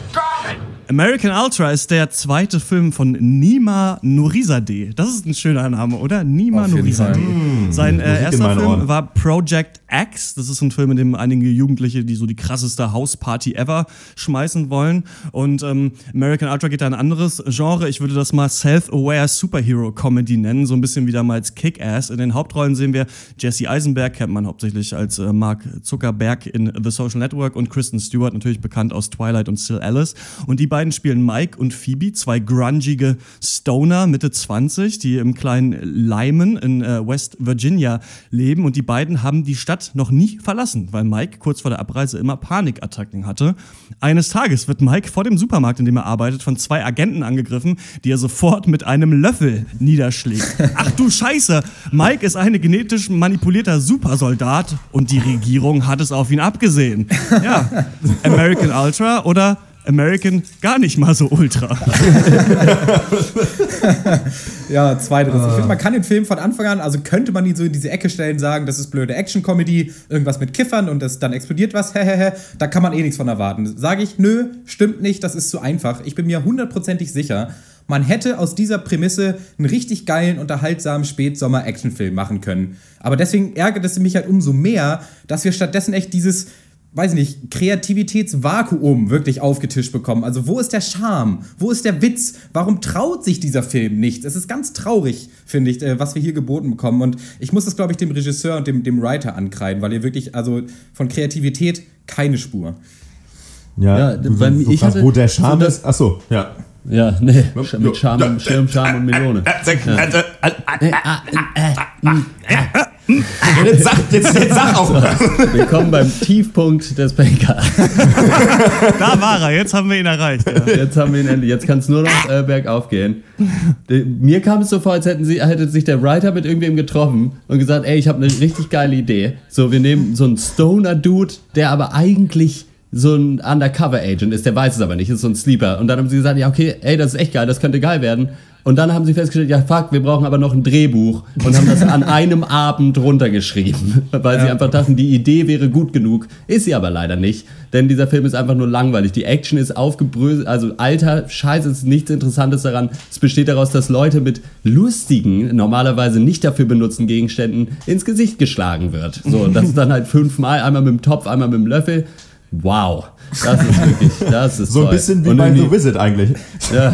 American Ultra ist der zweite Film von Nima Nourizadeh. Das ist ein schöner Name, oder? Nima Auf. Sein äh, Musik in erster Film Ohren. war Project X. Das ist ein Film, in dem einige Jugendliche, die so die krasseste Hausparty ever schmeißen wollen. Und ähm, American Ultra geht da ein anderes Genre. Ich würde das mal Self-Aware Superhero Comedy nennen. So ein bisschen wie damals Kick-Ass. In den Hauptrollen sehen wir Jesse Eisenberg, kennt man hauptsächlich als äh, Mark Zuckerberg in The Social Network und Kristen Stewart, natürlich bekannt aus Twilight und Still Alice. Und die beiden spielen Mike und Phoebe, zwei grungige Stoner Mitte 20, die im kleinen Lyman in äh, West Virginia leben. Und die beiden haben die Stadt noch nie verlassen, weil Mike kurz vor der Abreise immer Panikattacken hatte. Eines Tages wird Mike vor dem Supermarkt, in dem er arbeitet, von zwei Agenten angegriffen, die er sofort mit einem Löffel niederschlägt. Ach du Scheiße! Mike ist ein genetisch manipulierter Supersoldat und die Regierung hat es auf ihn abgesehen. Ja, American Ultra oder American gar nicht mal so ultra. Ja, zweiteres. Ich finde, man kann den Film von Anfang an, also könnte man ihn so in diese Ecke stellen, sagen, das ist blöde Action-Comedy, irgendwas mit Kiffern und das, dann explodiert was, hehehe, da kann man eh nichts von erwarten. Sage ich, nö, stimmt nicht, das ist zu einfach. Ich bin mir hundertprozentig sicher, man hätte aus dieser Prämisse einen richtig geilen, unterhaltsamen Spätsommer-Actionfilm machen können. Aber deswegen ärgert es mich halt umso mehr, dass wir stattdessen echt dieses weiß nicht, Kreativitätsvakuum wirklich aufgetischt bekommen. Also wo ist der Charme? Wo ist der Witz? Warum traut sich dieser Film nicht? Es ist ganz traurig, finde ich, äh, was wir hier geboten bekommen. Und ich muss das, glaube ich, dem Regisseur und dem, dem Writer ankreiden, weil ihr wirklich, also von Kreativität keine Spur. Ja, Ja, so ich hatte wo der Charme so ist. Achso, ja. Ja, nee, mit Charme, Schirm, Charme und Melone. Jetzt sag, jetzt, jetzt sag auch. Willkommen beim Tiefpunkt des Banker. Da war er, jetzt haben wir ihn erreicht. Ja. Jetzt haben wir ihn endlich. Jetzt kann es nur noch äh, bergauf gehen. Mir kam es so vor, als hätten sie, hätte sich der Writer mit irgendwem getroffen und gesagt, ey, ich habe eine richtig geile Idee. So, wir nehmen so einen Stoner-Dude, der aber eigentlich so ein Undercover-Agent ist, der weiß es aber nicht, ist so ein Sleeper. Und dann haben sie gesagt, ja, okay, ey, das ist echt geil, das könnte geil werden. Und dann haben sie festgestellt, ja, fuck, wir brauchen aber noch ein Drehbuch und haben das an einem Abend runtergeschrieben, weil sie einfach dachten, die Idee wäre gut genug. Ist sie aber leider nicht, denn dieser Film ist einfach nur langweilig. Die Action ist aufgebröselt, also alter Scheiß ist nichts Interessantes daran. Es besteht daraus, dass Leute mit lustigen, normalerweise nicht dafür benutzten Gegenständen ins Gesicht geschlagen wird. So, und das ist dann halt fünfmal, einmal mit dem Topf, einmal mit dem Löffel. Wow, das ist wirklich, das ist So ein toll. bisschen wie Und bei The Wizard eigentlich. ja,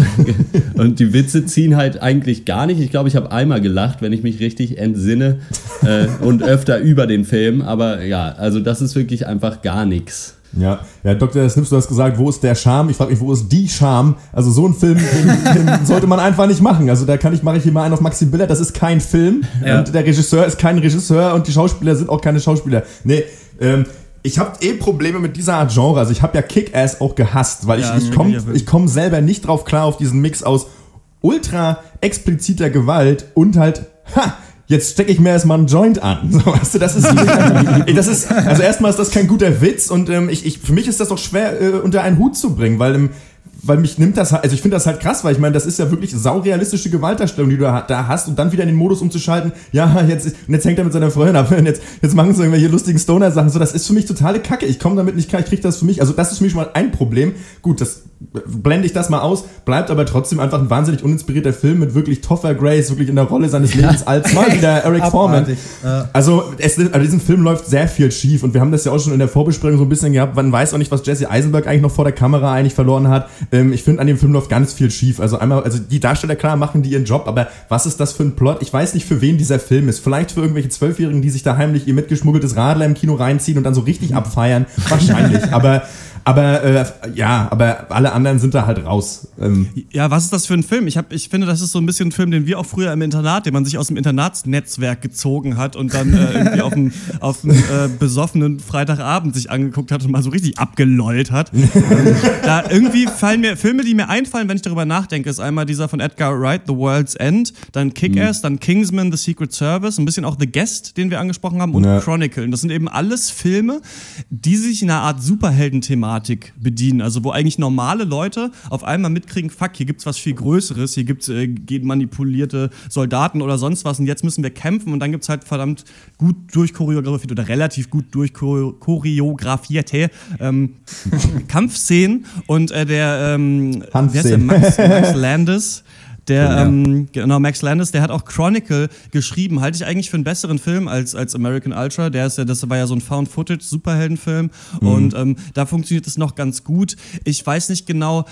und die Witze ziehen halt eigentlich gar nicht. Ich glaube, ich habe einmal gelacht, wenn ich mich richtig entsinne äh, und öfter über den Film. Aber ja, also das ist wirklich einfach gar nichts. Ja, ja, Dr. Snips, du hast gesagt, wo ist der Charme? Ich frage mich, wo ist die Charme? Also so einen Film den, den sollte man einfach nicht machen. Also da kann ich, mache ich hier mal einen auf Maxi Biller, das ist kein Film Ja. und der Regisseur ist kein Regisseur und die Schauspieler sind auch keine Schauspieler. Nee, ähm, ich habe eh Probleme mit dieser Art Genre. Also ich habe ja Kick-Ass auch gehasst, weil ich, Ja, ich ja, komme ich komm selber nicht drauf klar auf diesen Mix aus ultra expliziter Gewalt und halt, ha, jetzt stecke ich mir erstmal einen Joint an. So, weißt du, das ist, das ist, also erstmal ist das kein guter Witz und ähm, ich, ich, für mich ist das auch schwer äh, unter einen Hut zu bringen, weil ähm, weil mich nimmt das, halt- also ich finde das halt krass, weil ich meine, das ist ja wirklich saurealistische Gewaltdarstellung, die du da hast und dann wieder in den Modus umzuschalten, ja, jetzt, und jetzt hängt er mit seiner Freundin ab und jetzt, jetzt machen sie irgendwelche lustigen Stoner-Sachen, so, das ist für mich totale Kacke, ich komme damit nicht klar, ich krieg das für mich, also das ist für mich schon mal ein Problem, gut, das blende ich das mal aus, bleibt aber trotzdem einfach ein wahnsinnig uninspirierter Film mit wirklich Topher Grace, wirklich in der Rolle seines Lebens als mal wieder Eric Foreman. Ja. Also, es, also diesem Film läuft sehr viel schief und wir haben das ja auch schon in der Vorbesprechung so ein bisschen gehabt. Man weiß auch nicht, was Jesse Eisenberg eigentlich noch vor der Kamera eigentlich verloren hat. Ähm, ich finde, an dem Film läuft ganz viel schief. Also einmal, also die Darsteller, klar, machen die ihren Job, aber was ist das für ein Plot? Ich weiß nicht, für wen dieser Film ist. Vielleicht für irgendwelche Zwölfjährigen, die sich da heimlich ihr mitgeschmuggeltes Radler im Kino reinziehen und dann so richtig abfeiern. Wahrscheinlich. aber, aber, äh, ja, aber alle anderen sind da halt raus. Ähm, Ja, was ist das für ein Film? Ich, hab, ich finde, das ist so ein bisschen ein Film, den wir auch früher im Internat, den man sich aus dem Internatsnetzwerk gezogen hat und dann äh, irgendwie auf einen auf einen, äh, besoffenen Freitagabend sich angeguckt hat und mal so richtig abgelollt hat. ähm, da irgendwie fallen mir Filme, die mir einfallen, wenn ich darüber nachdenke, ist einmal dieser von Edgar Wright, The World's End, dann Kick-Ass, dann Kingsman, The Secret Service, ein bisschen auch The Guest, den wir angesprochen haben, und Ja. Chronicle. Und das sind eben alles Filme, die sich in einer Art Superhelden-Thematik bedienen. Also wo eigentlich normale Leute auf einmal mitkriegen, fuck, hier gibt's was viel Größeres, hier gibt's äh, genmanipulierte Soldaten oder sonst was und jetzt müssen wir kämpfen und dann gibt's halt verdammt gut durchchoreografiert oder relativ gut durchchoreografierte ähm, Kampfszenen und äh, der ähm, wer ist der? Max, Max Landis der, Ja. ähm, genau, Max Landis, der hat auch Chronicle geschrieben. Halte ich eigentlich für einen besseren Film als, als American Ultra. Der ist ja, das war ja so ein Found-Footage-Superheldenfilm. Mhm. Und ähm, da funktioniert es noch ganz gut. Ich weiß nicht genau,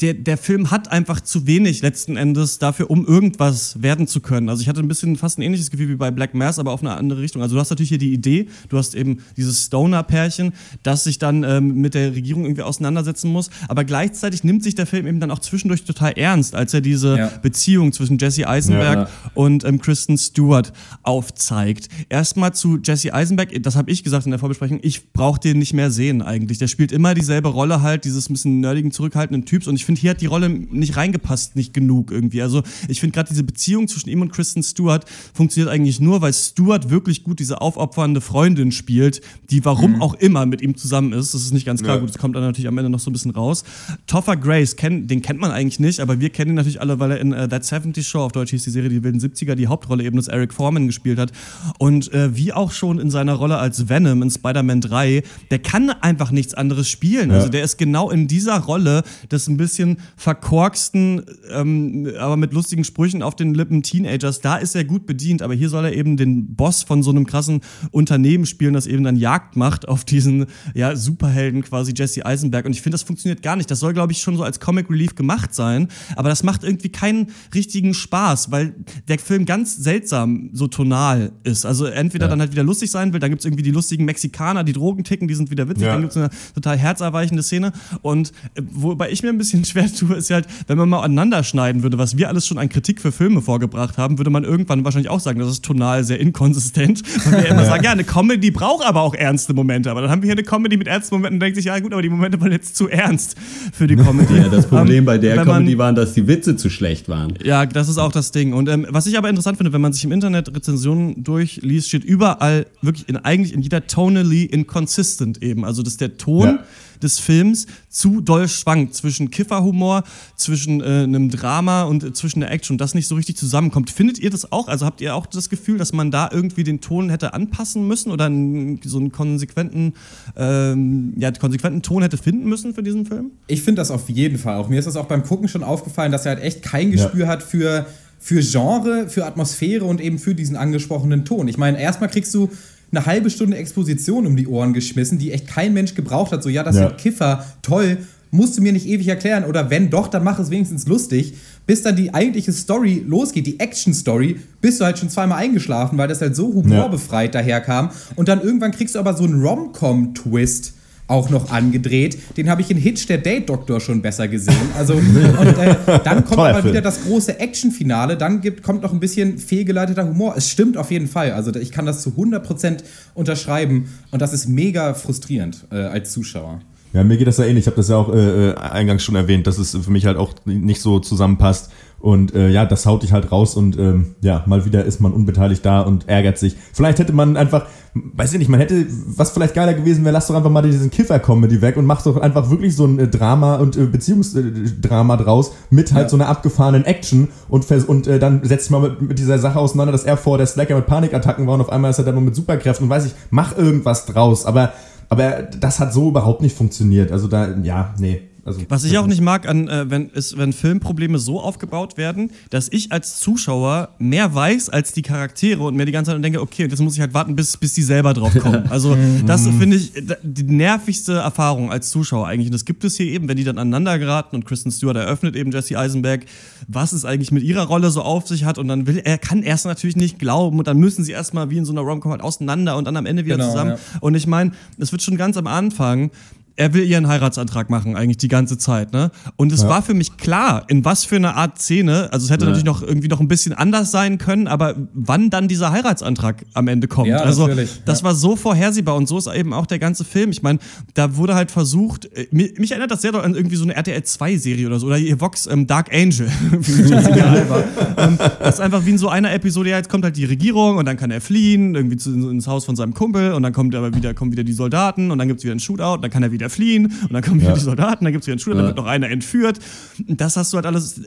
der, der Film hat einfach zu wenig letzten Endes dafür, um irgendwas werden zu können. Also ich hatte ein bisschen fast ein ähnliches Gefühl wie bei Black Mass, aber auf eine andere Richtung. Also du hast natürlich hier die Idee, du hast eben dieses Stoner-Pärchen, das sich dann ähm, mit der Regierung irgendwie auseinandersetzen muss. Aber gleichzeitig nimmt sich der Film eben dann auch zwischendurch total ernst, als er diese Ja. Beziehung zwischen Jesse Eisenberg Ja, ja. und ähm, Kristen Stewart aufzeigt. Erstmal zu Jesse Eisenberg, das habe ich gesagt in der Vorbesprechung, ich brauche den nicht mehr sehen eigentlich. Der spielt immer dieselbe Rolle halt, dieses bisschen nerdigen, zurückhaltenden Typs und ich finde, hier hat die Rolle nicht reingepasst, nicht genug irgendwie. Also ich finde gerade diese Beziehung zwischen ihm und Kristen Stewart funktioniert eigentlich nur, weil Stewart wirklich gut diese aufopfernde Freundin spielt, die warum auch immer mit ihm zusammen ist. Das ist nicht ganz klar, Ja. gut, das kommt dann natürlich am Ende noch so ein bisschen raus. Topher Grace, kenn, den kennt man eigentlich nicht, aber wir kennen ihn natürlich alle, weil er in äh, That 70 Show, auf Deutsch hieß die Serie Die wilden 70er, die Hauptrolle eben des Eric Foreman gespielt hat. Und äh, wie auch schon in seiner Rolle als Venom in Spider-Man 3, der kann einfach nichts anderes spielen. Also der ist genau in dieser Rolle des ein bisschen verkorksten, ähm, aber mit lustigen Sprüchen auf den Lippen Teenagers. Da ist er gut bedient, aber hier soll er eben den Boss von so einem krassen Unternehmen spielen, das eben dann Jagd macht auf diesen ja, Superhelden quasi Jesse Eisenberg. Und ich finde, das funktioniert gar nicht. Das soll, glaube ich, schon so als Comic Relief gemacht sein, aber das macht irgendwie keinen richtigen Spaß, weil der Film ganz seltsam so tonal ist. Also entweder dann halt wieder lustig sein will, dann gibt es irgendwie die lustigen Mexikaner, die Drogen ticken, die sind wieder witzig, Ja. dann gibt es eine total herzerweichende Szene. Und äh, wobei ich mir ein bisschen schwer tue, ist halt, wenn man mal aneinander schneiden würde, was wir alles schon an Kritik für Filme vorgebracht haben, würde man irgendwann wahrscheinlich auch sagen, das ist tonal sehr inkonsistent. Weil wir immer sagen, ja, eine Comedy braucht aber auch ernste Momente. Aber dann haben wir hier eine Comedy mit ernsten Momenten und denkt sich, ja gut, aber die Momente waren jetzt zu ernst für die Comedy. Ja, das Problem Ähm, bei der man- Comedy war, dass die Witze zu schlecht waren. ja, das ist auch das Ding. Und ähm, was ich aber interessant finde, wenn man sich im Internet Rezensionen durchliest, steht überall wirklich in, eigentlich in jeder tonally inconsistent eben. Also, dass der Ton Ja. Des Films zu doll schwankt zwischen Kifferhumor, zwischen äh, einem Drama und äh, zwischen der Action und das nicht so richtig zusammenkommt. Findet ihr das auch? Also habt ihr auch das Gefühl, dass man da irgendwie den Ton hätte anpassen müssen oder einen, so einen konsequenten, ähm, ja, konsequenten Ton hätte finden müssen für diesen Film? Ich finde das auf jeden Fall auch. Mir ist das auch beim Gucken schon aufgefallen, dass er halt echt kein Gespür hat für, für Genre, für Atmosphäre und eben für diesen angesprochenen Ton. Ich meine, erstmal kriegst du eine halbe Stunde Exposition um die Ohren geschmissen, die echt kein Mensch gebraucht hat. So, ja, das Ja. sind Kiffer, toll, musst du mir nicht ewig erklären. Oder wenn doch, dann mach es wenigstens lustig. Bis dann die eigentliche Story losgeht, die Action-Story, bist du halt schon zweimal eingeschlafen, weil das halt so humorbefreit daherkam. Und dann irgendwann kriegst du aber so einen Rom-Com-Twist auch noch angedreht. Den habe ich in Hitch, der Date-Doktor, schon besser gesehen. Also, und äh, dann kommt aber wieder das große Actionfinale. Dann gibt, kommt noch ein bisschen fehlgeleiteter Humor. Es stimmt auf jeden Fall. Also, ich kann das zu 100% unterschreiben. Und das ist mega frustrierend äh, als Zuschauer. Ja, mir geht das ja ähnlich. Ich habe das ja auch äh, äh, eingangs schon erwähnt, dass es für mich halt auch nicht so zusammenpasst. Und äh, ja, das haut dich halt raus und ähm, ja, mal wieder ist man unbeteiligt da und ärgert sich. Vielleicht hätte man einfach, weiß ich nicht, man hätte, was vielleicht geiler gewesen wäre, lass doch einfach mal diesen Kiffer-Comedy weg und mach doch einfach wirklich so ein äh, Drama und äh, Beziehungsdrama draus mit halt Ja. so einer abgefahrenen Action und, und äh, dann setzt mal mit, mit dieser Sache auseinander, dass er vor der Slacker mit Panikattacken war und auf einmal ist er dann mit Superkräften und weiß ich, mach irgendwas draus. Aber, aber das hat so überhaupt nicht funktioniert. Also da, ja, nee. Also, Was ich auch nicht mag, an, äh, wenn, ist, wenn Filmprobleme so aufgebaut werden, dass ich als Zuschauer mehr weiß als die Charaktere und mir die ganze Zeit denke, okay, das muss ich halt warten, bis, bis die selber drauf kommen. Also das finde ich die nervigste Erfahrung als Zuschauer eigentlich. Und das gibt es hier eben, wenn die dann aneinander geraten und Kristen Stewart eröffnet eben Jesse Eisenberg, was es eigentlich mit ihrer Rolle so auf sich hat und dann will er kann erst natürlich nicht glauben und dann müssen sie erstmal wie in so einer Romcom halt auseinander und dann am Ende wieder Genau, zusammen. ja. Und ich meine, es wird schon ganz am Anfang, er will ihren Heiratsantrag machen, eigentlich die ganze Zeit, ne? Und es war für mich klar, in was für eine Art Szene, also es hätte natürlich noch irgendwie noch ein bisschen anders sein können, aber wann dann dieser Heiratsantrag am Ende kommt. Ja, also natürlich, das ja. war so vorhersehbar und so ist eben auch der ganze Film. Ich meine, da wurde halt versucht, äh, mich, mich erinnert das sehr doll an irgendwie so eine RTL 2 Serie oder so, oder ihr Vox ähm, Dark Angel, wie Alba. ähm, das ist einfach wie in so einer Episode, ja, jetzt kommt halt die Regierung und dann kann er fliehen, irgendwie zu, ins Haus von seinem Kumpel und dann kommt aber wieder, kommen wieder die Soldaten und dann gibt's wieder einen Shootout, dann kann er wieder fliehen und dann kommen wieder Ja. die Soldaten, dann gibt's wieder einen Shootout, dann wird noch einer entführt. Das hast du halt alles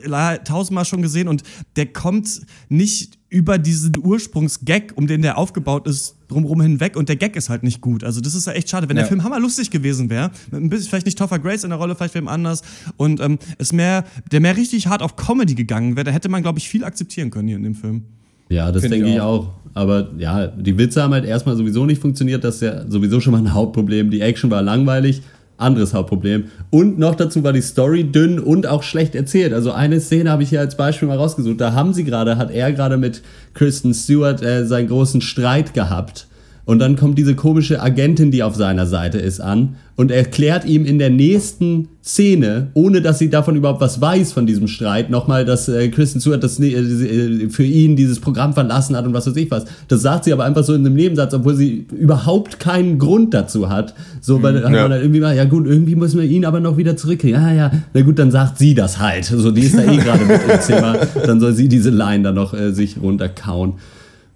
tausendmal schon gesehen und der kommt nicht über diesen Ursprungsgag, um den der aufgebaut ist, drumherum hinweg und der Gag ist halt nicht gut. Also das ist ja echt schade. Wenn der Ja. Film hammerlustig gewesen wäre, mit ein bisschen vielleicht nicht Topher Grace in der Rolle, vielleicht wem anders und ähm, es mehr, der mehr richtig hart auf Comedy gegangen wäre, da hätte man, glaube ich, viel akzeptieren können hier in dem Film. Ja, das denke ich auch. Aber ja, die Witze haben halt erstmal sowieso nicht funktioniert. Das ist ja sowieso schon mal ein Hauptproblem. Die Action war langweilig. Anderes Hauptproblem. Und noch dazu war die Story dünn und auch schlecht erzählt. Also eine Szene habe ich hier als Beispiel mal rausgesucht. Da haben sie gerade, hat er gerade mit Kristen Stewart äh, seinen großen Streit gehabt. Und dann kommt diese komische Agentin, die auf seiner Seite ist, an und erklärt ihm in der nächsten Szene, ohne dass sie davon überhaupt was weiß von diesem Streit, nochmal, dass äh, Kristen Stewart das, äh, äh, für ihn dieses Programm verlassen hat und was weiß ich was. Das sagt sie aber einfach so in einem Nebensatz, obwohl sie überhaupt keinen Grund dazu hat. So, weil dann ja. man dann irgendwie mal, ja gut, irgendwie müssen wir ihn aber noch wieder zurückkriegen. Ja, ja, na gut, dann sagt sie das halt. So, die ist da eh gerade mit im Zimmer. Dann soll sie diese Line dann noch äh, sich runterkauen.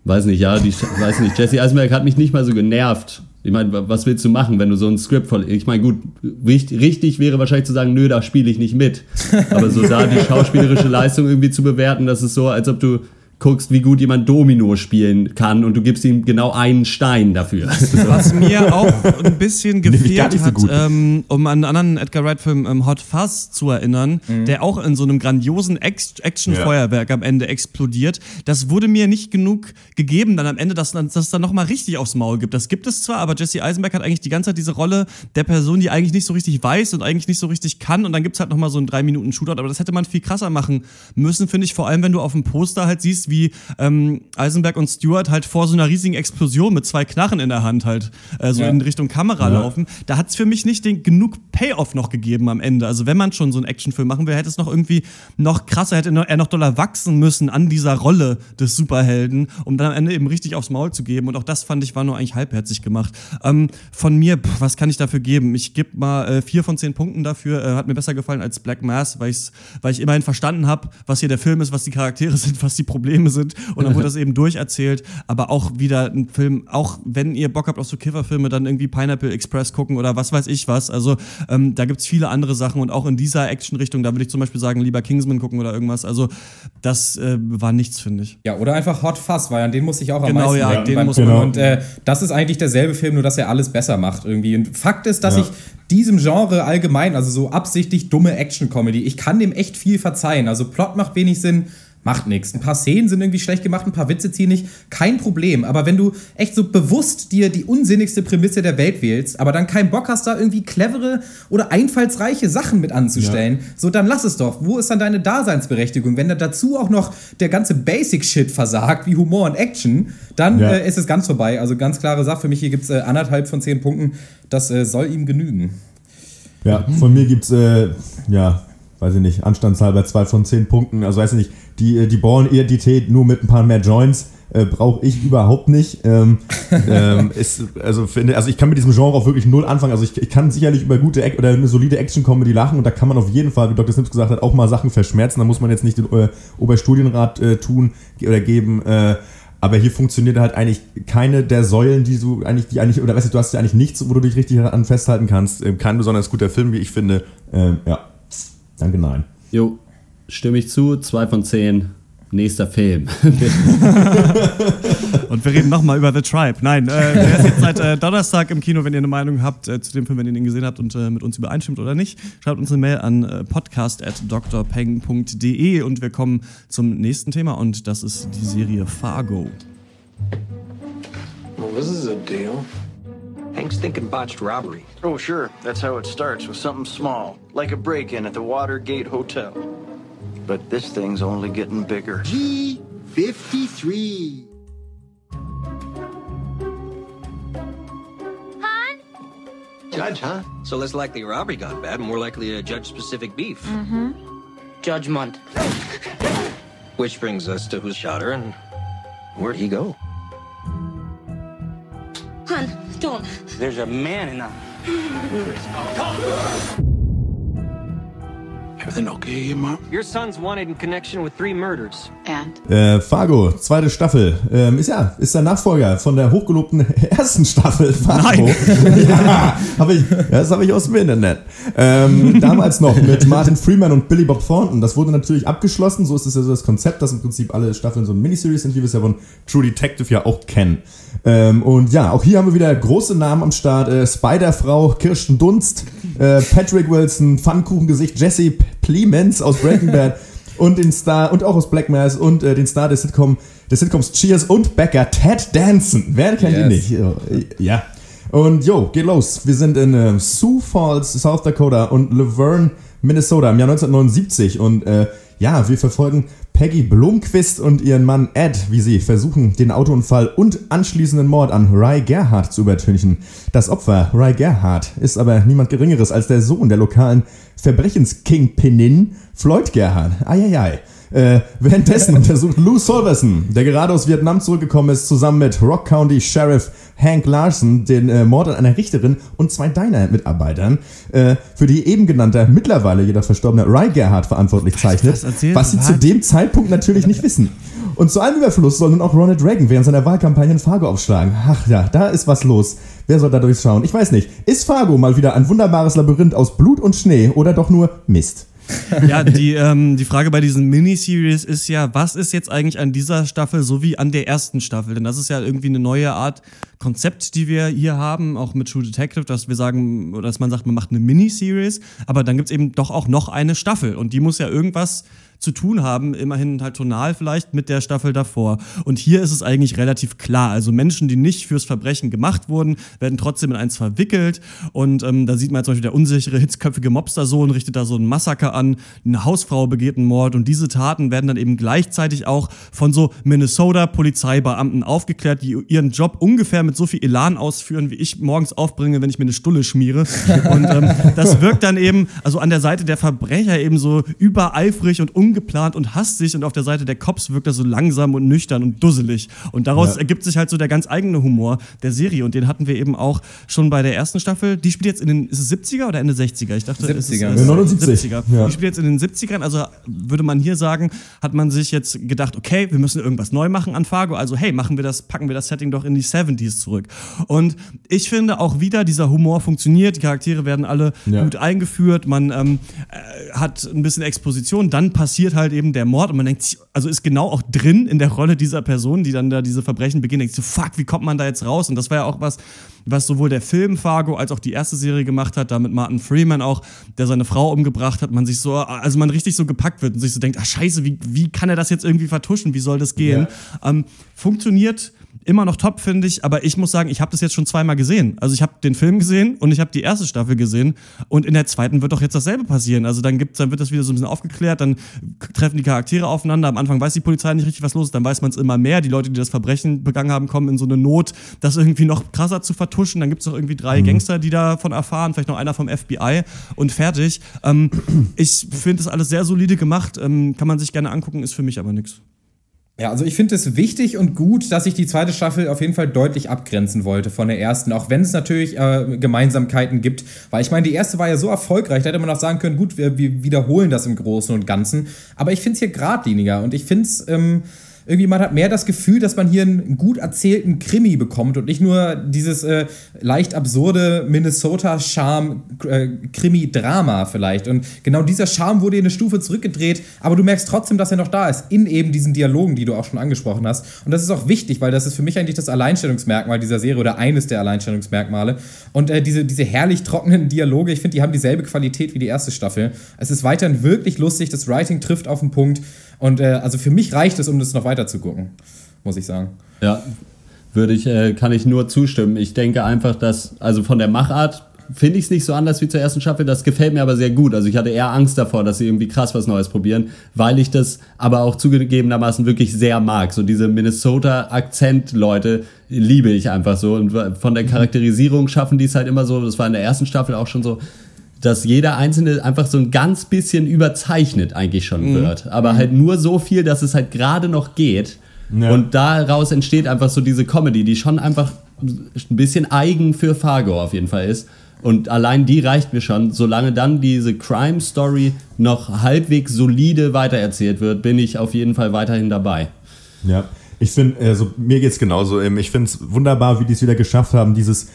Weiß nicht, ja, die, weiß nicht. Jesse Eisenberg hat mich nicht mal so genervt. Ich meine, was willst du machen, wenn du so ein Skript voll. Ich meine, gut, richtig, richtig wäre wahrscheinlich zu sagen, nö, da spiele ich nicht mit. Aber so da die schauspielerische Leistung irgendwie zu bewerten, das ist so, als ob du guckst, wie gut jemand Domino spielen kann und du gibst ihm genau einen Stein dafür. Was mir auch ein bisschen gefehlt so hat, ähm, um an einen anderen Edgar Wright-Film ähm, Hot Fuzz zu erinnern, der auch in so einem grandiosen Ex- Action-Feuerwerk am Ende explodiert. Das wurde mir nicht genug gegeben dann am Ende, dass dass es dann nochmal richtig aufs Maul gibt. Das gibt es zwar, aber Jesse Eisenberg hat eigentlich die ganze Zeit diese Rolle der Person, die eigentlich nicht so richtig weiß und eigentlich nicht so richtig kann und dann gibt es halt nochmal so einen drei Minuten Shootout, aber das hätte man viel krasser machen müssen, finde ich, vor allem wenn du auf dem Poster halt siehst, wie ähm, Eisenberg und Stewart halt vor so einer riesigen Explosion mit zwei Knarren in der Hand halt äh, so Ja. in Richtung Kamera laufen. Da hat es für mich nicht den genug Payoff noch gegeben am Ende. Also wenn man schon so einen Actionfilm machen will, hätte es noch irgendwie noch krasser, hätte er noch doller wachsen müssen an dieser Rolle des Superhelden, um dann am Ende eben richtig aufs Maul zu geben. Und auch das fand ich war nur eigentlich halbherzig gemacht. Ähm, von mir, pff, was kann ich dafür geben? Ich gebe mal äh, vier von zehn Punkten dafür. Äh, hat mir besser gefallen als Black Mass, weil, ich's, weil ich immerhin verstanden habe, was hier der Film ist, was die Charaktere sind, was die Probleme sind. Und dann wurde das eben durcherzählt. Aber auch wieder ein Film, auch wenn ihr Bock habt auf so Kifferfilme, dann irgendwie Pineapple Express gucken oder was weiß ich was. Also ähm, da gibt's viele andere Sachen und auch in dieser Action-Richtung, da würde ich zum Beispiel sagen, lieber Kingsman gucken oder irgendwas. Also das äh, war nichts, finde ich. Ja, oder einfach Hot Fuzz, weil an den muss ich auch am Genau, meisten ja, den muss man- Und äh, das ist eigentlich derselbe Film, nur dass er alles besser macht irgendwie. Und Fakt ist, dass Ja. ich diesem Genre allgemein, also so absichtlich dumme Action-Comedy, ich kann dem echt viel verzeihen. Also Plot macht wenig Sinn, macht nichts. Ein paar Szenen sind irgendwie schlecht gemacht, ein paar Witze ziehen nicht, kein Problem. Aber wenn du echt so bewusst dir die unsinnigste Prämisse der Welt wählst, aber dann keinen Bock hast, da irgendwie clevere oder einfallsreiche Sachen mit anzustellen, so dann lass es doch. Wo ist dann deine Daseinsberechtigung? Wenn da dazu auch noch der ganze Basic-Shit versagt, wie Humor und Action, dann Ja. äh, ist es ganz vorbei. Also ganz klare Sache für mich, hier gibt es äh, anderthalb von zehn Punkten. Das äh, soll ihm genügen. Ja, von mir gibt's äh, ja, weiß ich nicht, anstandshalber zwei von zehn Punkten. Also weiß ich nicht, die, äh, die Born-Identität nur mit ein paar mehr Joints äh, brauche ich überhaupt nicht. Ähm, ähm, ist, also, finde, also ich kann mit diesem Genre auch wirklich null anfangen. Also ich, ich kann sicherlich über gute Ac oder eine solide Action-Comedy lachen und da kann man auf jeden Fall, wie Dr. Sims gesagt hat, auch mal Sachen verschmerzen. Da muss man jetzt nicht den äh, Oberstudienrat äh, tun oder geben. Äh, aber hier funktioniert halt eigentlich keine der Säulen, die du eigentlich, die eigentlich, oder weißt du, du hast ja eigentlich nichts, wo du dich richtig an festhalten kannst. Kein besonders guter Film, wie ich finde. Ähm, ja. Danke, nein. Jo, stimme ich zu. Zwei von zehn. Nächster Film. Und wir reden nochmal über The Tribe. Nein, äh, der ist jetzt seit äh, Donnerstag im Kino, wenn ihr eine Meinung habt äh, zu dem Film, wenn ihr ihn gesehen habt und äh, mit uns übereinstimmt oder nicht. Schreibt uns eine Mail an äh, podcast.drpeng.de und wir kommen zum nächsten Thema und das ist die Serie Fargo. Well, this is a deal. Hank's thinking botched robbery. Oh, sure. That's how it starts with something small, like a break in at the Watergate Hotel. But this thing's only getting bigger. G53. Judge, huh? So less likely a robbery got bad, more likely a judge-specific beef. Mm-hmm. Judgment. Which brings us to who shot her and where'd he go? Hun, don't. There's a man in the. Mm. Oh, Everything okay here, Mom? Your son's wanted in connection with three murders. And? Äh, Fargo, zweite Staffel. Ähm, ist ja, ist der Nachfolger von der hochgelobten ersten Staffel. Fargo. ja, hab ich, das habe ich aus dem Internet. Ähm, damals noch mit Martin Freeman und Billy Bob Thornton. Das wurde natürlich abgeschlossen. So ist es ja so das Konzept, dass im Prinzip alle Staffeln so ein Miniseries sind, wie wir es ja von True Detective ja auch kennen. Ähm, und ja, auch hier haben wir wieder große Namen am Start. Äh, Spiderfrau, Kirsten Dunst, äh, Patrick Wilson, Pfannkuchengesicht, Jesse Plemons aus Breaking Bad und den Star und auch aus Black Mass und äh, den Star des, Sitcom, des Sitcoms Cheers und Becker, Ted Danson. Wer kennt ihn Yes. nicht? Ja. Und jo, geht los. Wir sind in äh, Sioux Falls, South Dakota und Laverne, Minnesota im Jahr 1979 und äh, ja, wir verfolgen Peggy Blomqvist und ihren Mann Ed, wie sie versuchen, den Autounfall und anschließenden Mord an Ry Gerhardt zu übertünchen. Das Opfer, Ry Gerhardt, ist aber niemand Geringeres als der Sohn der lokalen Verbrechenskingpinin Floyd Gerhardt. Eieiei. Äh, währenddessen untersucht Lou Solverson, der gerade aus Vietnam zurückgekommen ist, zusammen mit Rock County Sheriff Hank Larson den äh, Mord an einer Richterin und zwei Diner-Mitarbeitern, äh, für die eben genannte, mittlerweile jedoch verstorbene Ry Gerhardt verantwortlich zeichnet, was sie zu dem Zeitpunkt natürlich nicht wissen. Und zu allem Überfluss soll nun auch Ronald Reagan während seiner Wahlkampagne in Fargo aufschlagen. Ach ja, da ist was los. Wer soll da durchschauen? Ich weiß nicht. Ist Fargo mal wieder ein wunderbares Labyrinth aus Blut und Schnee oder doch nur Mist? Ja, die, ähm, die Frage bei diesen Miniseries ist ja, was ist jetzt eigentlich an dieser Staffel so wie an der ersten Staffel? Denn das ist ja irgendwie eine neue Art Konzept, die wir hier haben, auch mit True Detective, dass wir sagen, dass man sagt, man macht eine Miniseries, aber dann gibt's eben doch auch noch eine Staffel und die muss ja irgendwas zu tun haben, immerhin halt tonal vielleicht mit der Staffel davor. Und hier ist es eigentlich relativ klar. Also Menschen, die nicht fürs Verbrechen gemacht wurden, werden trotzdem in eins verwickelt. Und ähm, da sieht man zum Beispiel der unsichere, hitzköpfige Mobstersohn richtet da so ein Massaker an, eine Hausfrau begeht einen Mord und diese Taten werden dann eben gleichzeitig auch von so Minnesota-Polizeibeamten aufgeklärt, die ihren Job ungefähr mit so viel Elan ausführen, wie ich morgens aufbringe, wenn ich mir eine Stulle schmiere. Und ähm, das wirkt dann eben, also an der Seite der Verbrecher eben so übereifrig und ungeplant und hastig und auf der Seite der Cops wirkt er so langsam und nüchtern und dusselig. Und daraus Ja. ergibt sich halt so der ganz eigene Humor der Serie und den hatten wir eben auch schon bei der ersten Staffel. Die spielt jetzt in den, ist es 70er oder Ende 60er? Ich dachte, es ist 70er. äh, 79. 70er. Ja. Die spielt jetzt in den 70ern, also würde man hier sagen, hat man sich jetzt gedacht, okay, wir müssen irgendwas neu machen an Fargo, also hey, machen wir das, packen wir das Setting doch in die 70s zurück. Und ich finde auch wieder, dieser Humor funktioniert, die Charaktere werden alle Ja. gut eingeführt, man ähm, äh, hat ein bisschen Exposition, dann passiert passiert halt eben der Mord und man denkt, also ist genau auch drin in der Rolle dieser Person, die dann da diese Verbrechen beginnt, denkt so, fuck, wie kommt man da jetzt raus? Und das war ja auch was, was sowohl der Film Fargo als auch die erste Serie gemacht hat, da mit Martin Freeman auch, der seine Frau umgebracht hat, man sich so, also man richtig so gepackt wird und sich so denkt, ach scheiße, wie, wie kann er das jetzt irgendwie vertuschen? Wie soll das gehen? Ähm, funktioniert immer noch top, finde ich, aber ich muss sagen, ich habe das jetzt schon zweimal gesehen. Also ich habe den Film gesehen und ich habe die erste Staffel gesehen und in der zweiten wird doch jetzt dasselbe passieren. Also dann gibt's, dann wird das wieder so ein bisschen aufgeklärt, dann treffen die Charaktere aufeinander. Am Anfang weiß die Polizei nicht richtig, was los ist, dann weiß man es immer mehr. Die Leute, die das Verbrechen begangen haben, kommen in so eine Not, das irgendwie noch krasser zu vertuschen. Dann gibt's noch irgendwie drei Gangster, die davon erfahren, vielleicht noch einer vom FBI und fertig. Ähm, ich finde das alles sehr solide gemacht, ähm, kann man sich gerne angucken, ist für mich aber nichts. Ja, also ich finde es wichtig und gut, dass sich die zweite Staffel auf jeden Fall deutlich abgrenzen wollte von der ersten, auch wenn es natürlich äh, Gemeinsamkeiten gibt. Weil ich meine, die erste war ja so erfolgreich, da hätte man auch sagen können, gut, wir, wir wiederholen das im Großen und Ganzen. Aber ich finde es hier geradliniger und ich finde es. Ähm, irgendwie, man hat mehr das Gefühl, dass man hier einen gut erzählten Krimi bekommt und nicht nur dieses äh, leicht absurde Minnesota-Charme-Krimi-Drama vielleicht. Und genau dieser Charme wurde in eine Stufe zurückgedreht, aber du merkst trotzdem, dass er noch da ist, in eben diesen Dialogen, die du auch schon angesprochen hast. Und das ist auch wichtig, weil das ist für mich eigentlich das Alleinstellungsmerkmal dieser Serie oder eines der Alleinstellungsmerkmale. Und äh, diese, diese herrlich trockenen Dialoge, ich finde, die haben dieselbe Qualität wie die erste Staffel. Es ist weiterhin wirklich lustig, das Writing trifft auf den Punkt. Und äh, also für mich reicht es, um das noch weiter zu gucken, muss ich sagen. Ja, würde ich, äh, kann ich nur zustimmen. Ich denke einfach, dass, also von der Machart finde ich es nicht so anders wie zur ersten Staffel. Das gefällt mir aber sehr gut. Also ich hatte eher Angst davor, dass sie irgendwie krass was Neues probieren, weil ich das aber auch zugegebenermaßen wirklich sehr mag. So diese Minnesota-Akzent-Leute liebe ich einfach so. Und von der Charakterisierung schaffen die es halt immer so, das war in der ersten Staffel auch schon so, dass jeder Einzelne einfach so ein ganz bisschen überzeichnet eigentlich schon Mhm. wird. Aber halt nur so viel, dass es halt gerade noch geht. Ja. Und daraus entsteht einfach so diese Comedy, die schon einfach ein bisschen eigen für Fargo auf jeden Fall ist. Und allein die reicht mir schon. Solange dann diese Crime-Story noch halbwegs solide weitererzählt wird, bin ich auf jeden Fall weiterhin dabei. Ja, ich finde, also mir geht's genauso. Ich finde es wunderbar, wie die es wieder geschafft haben, dieses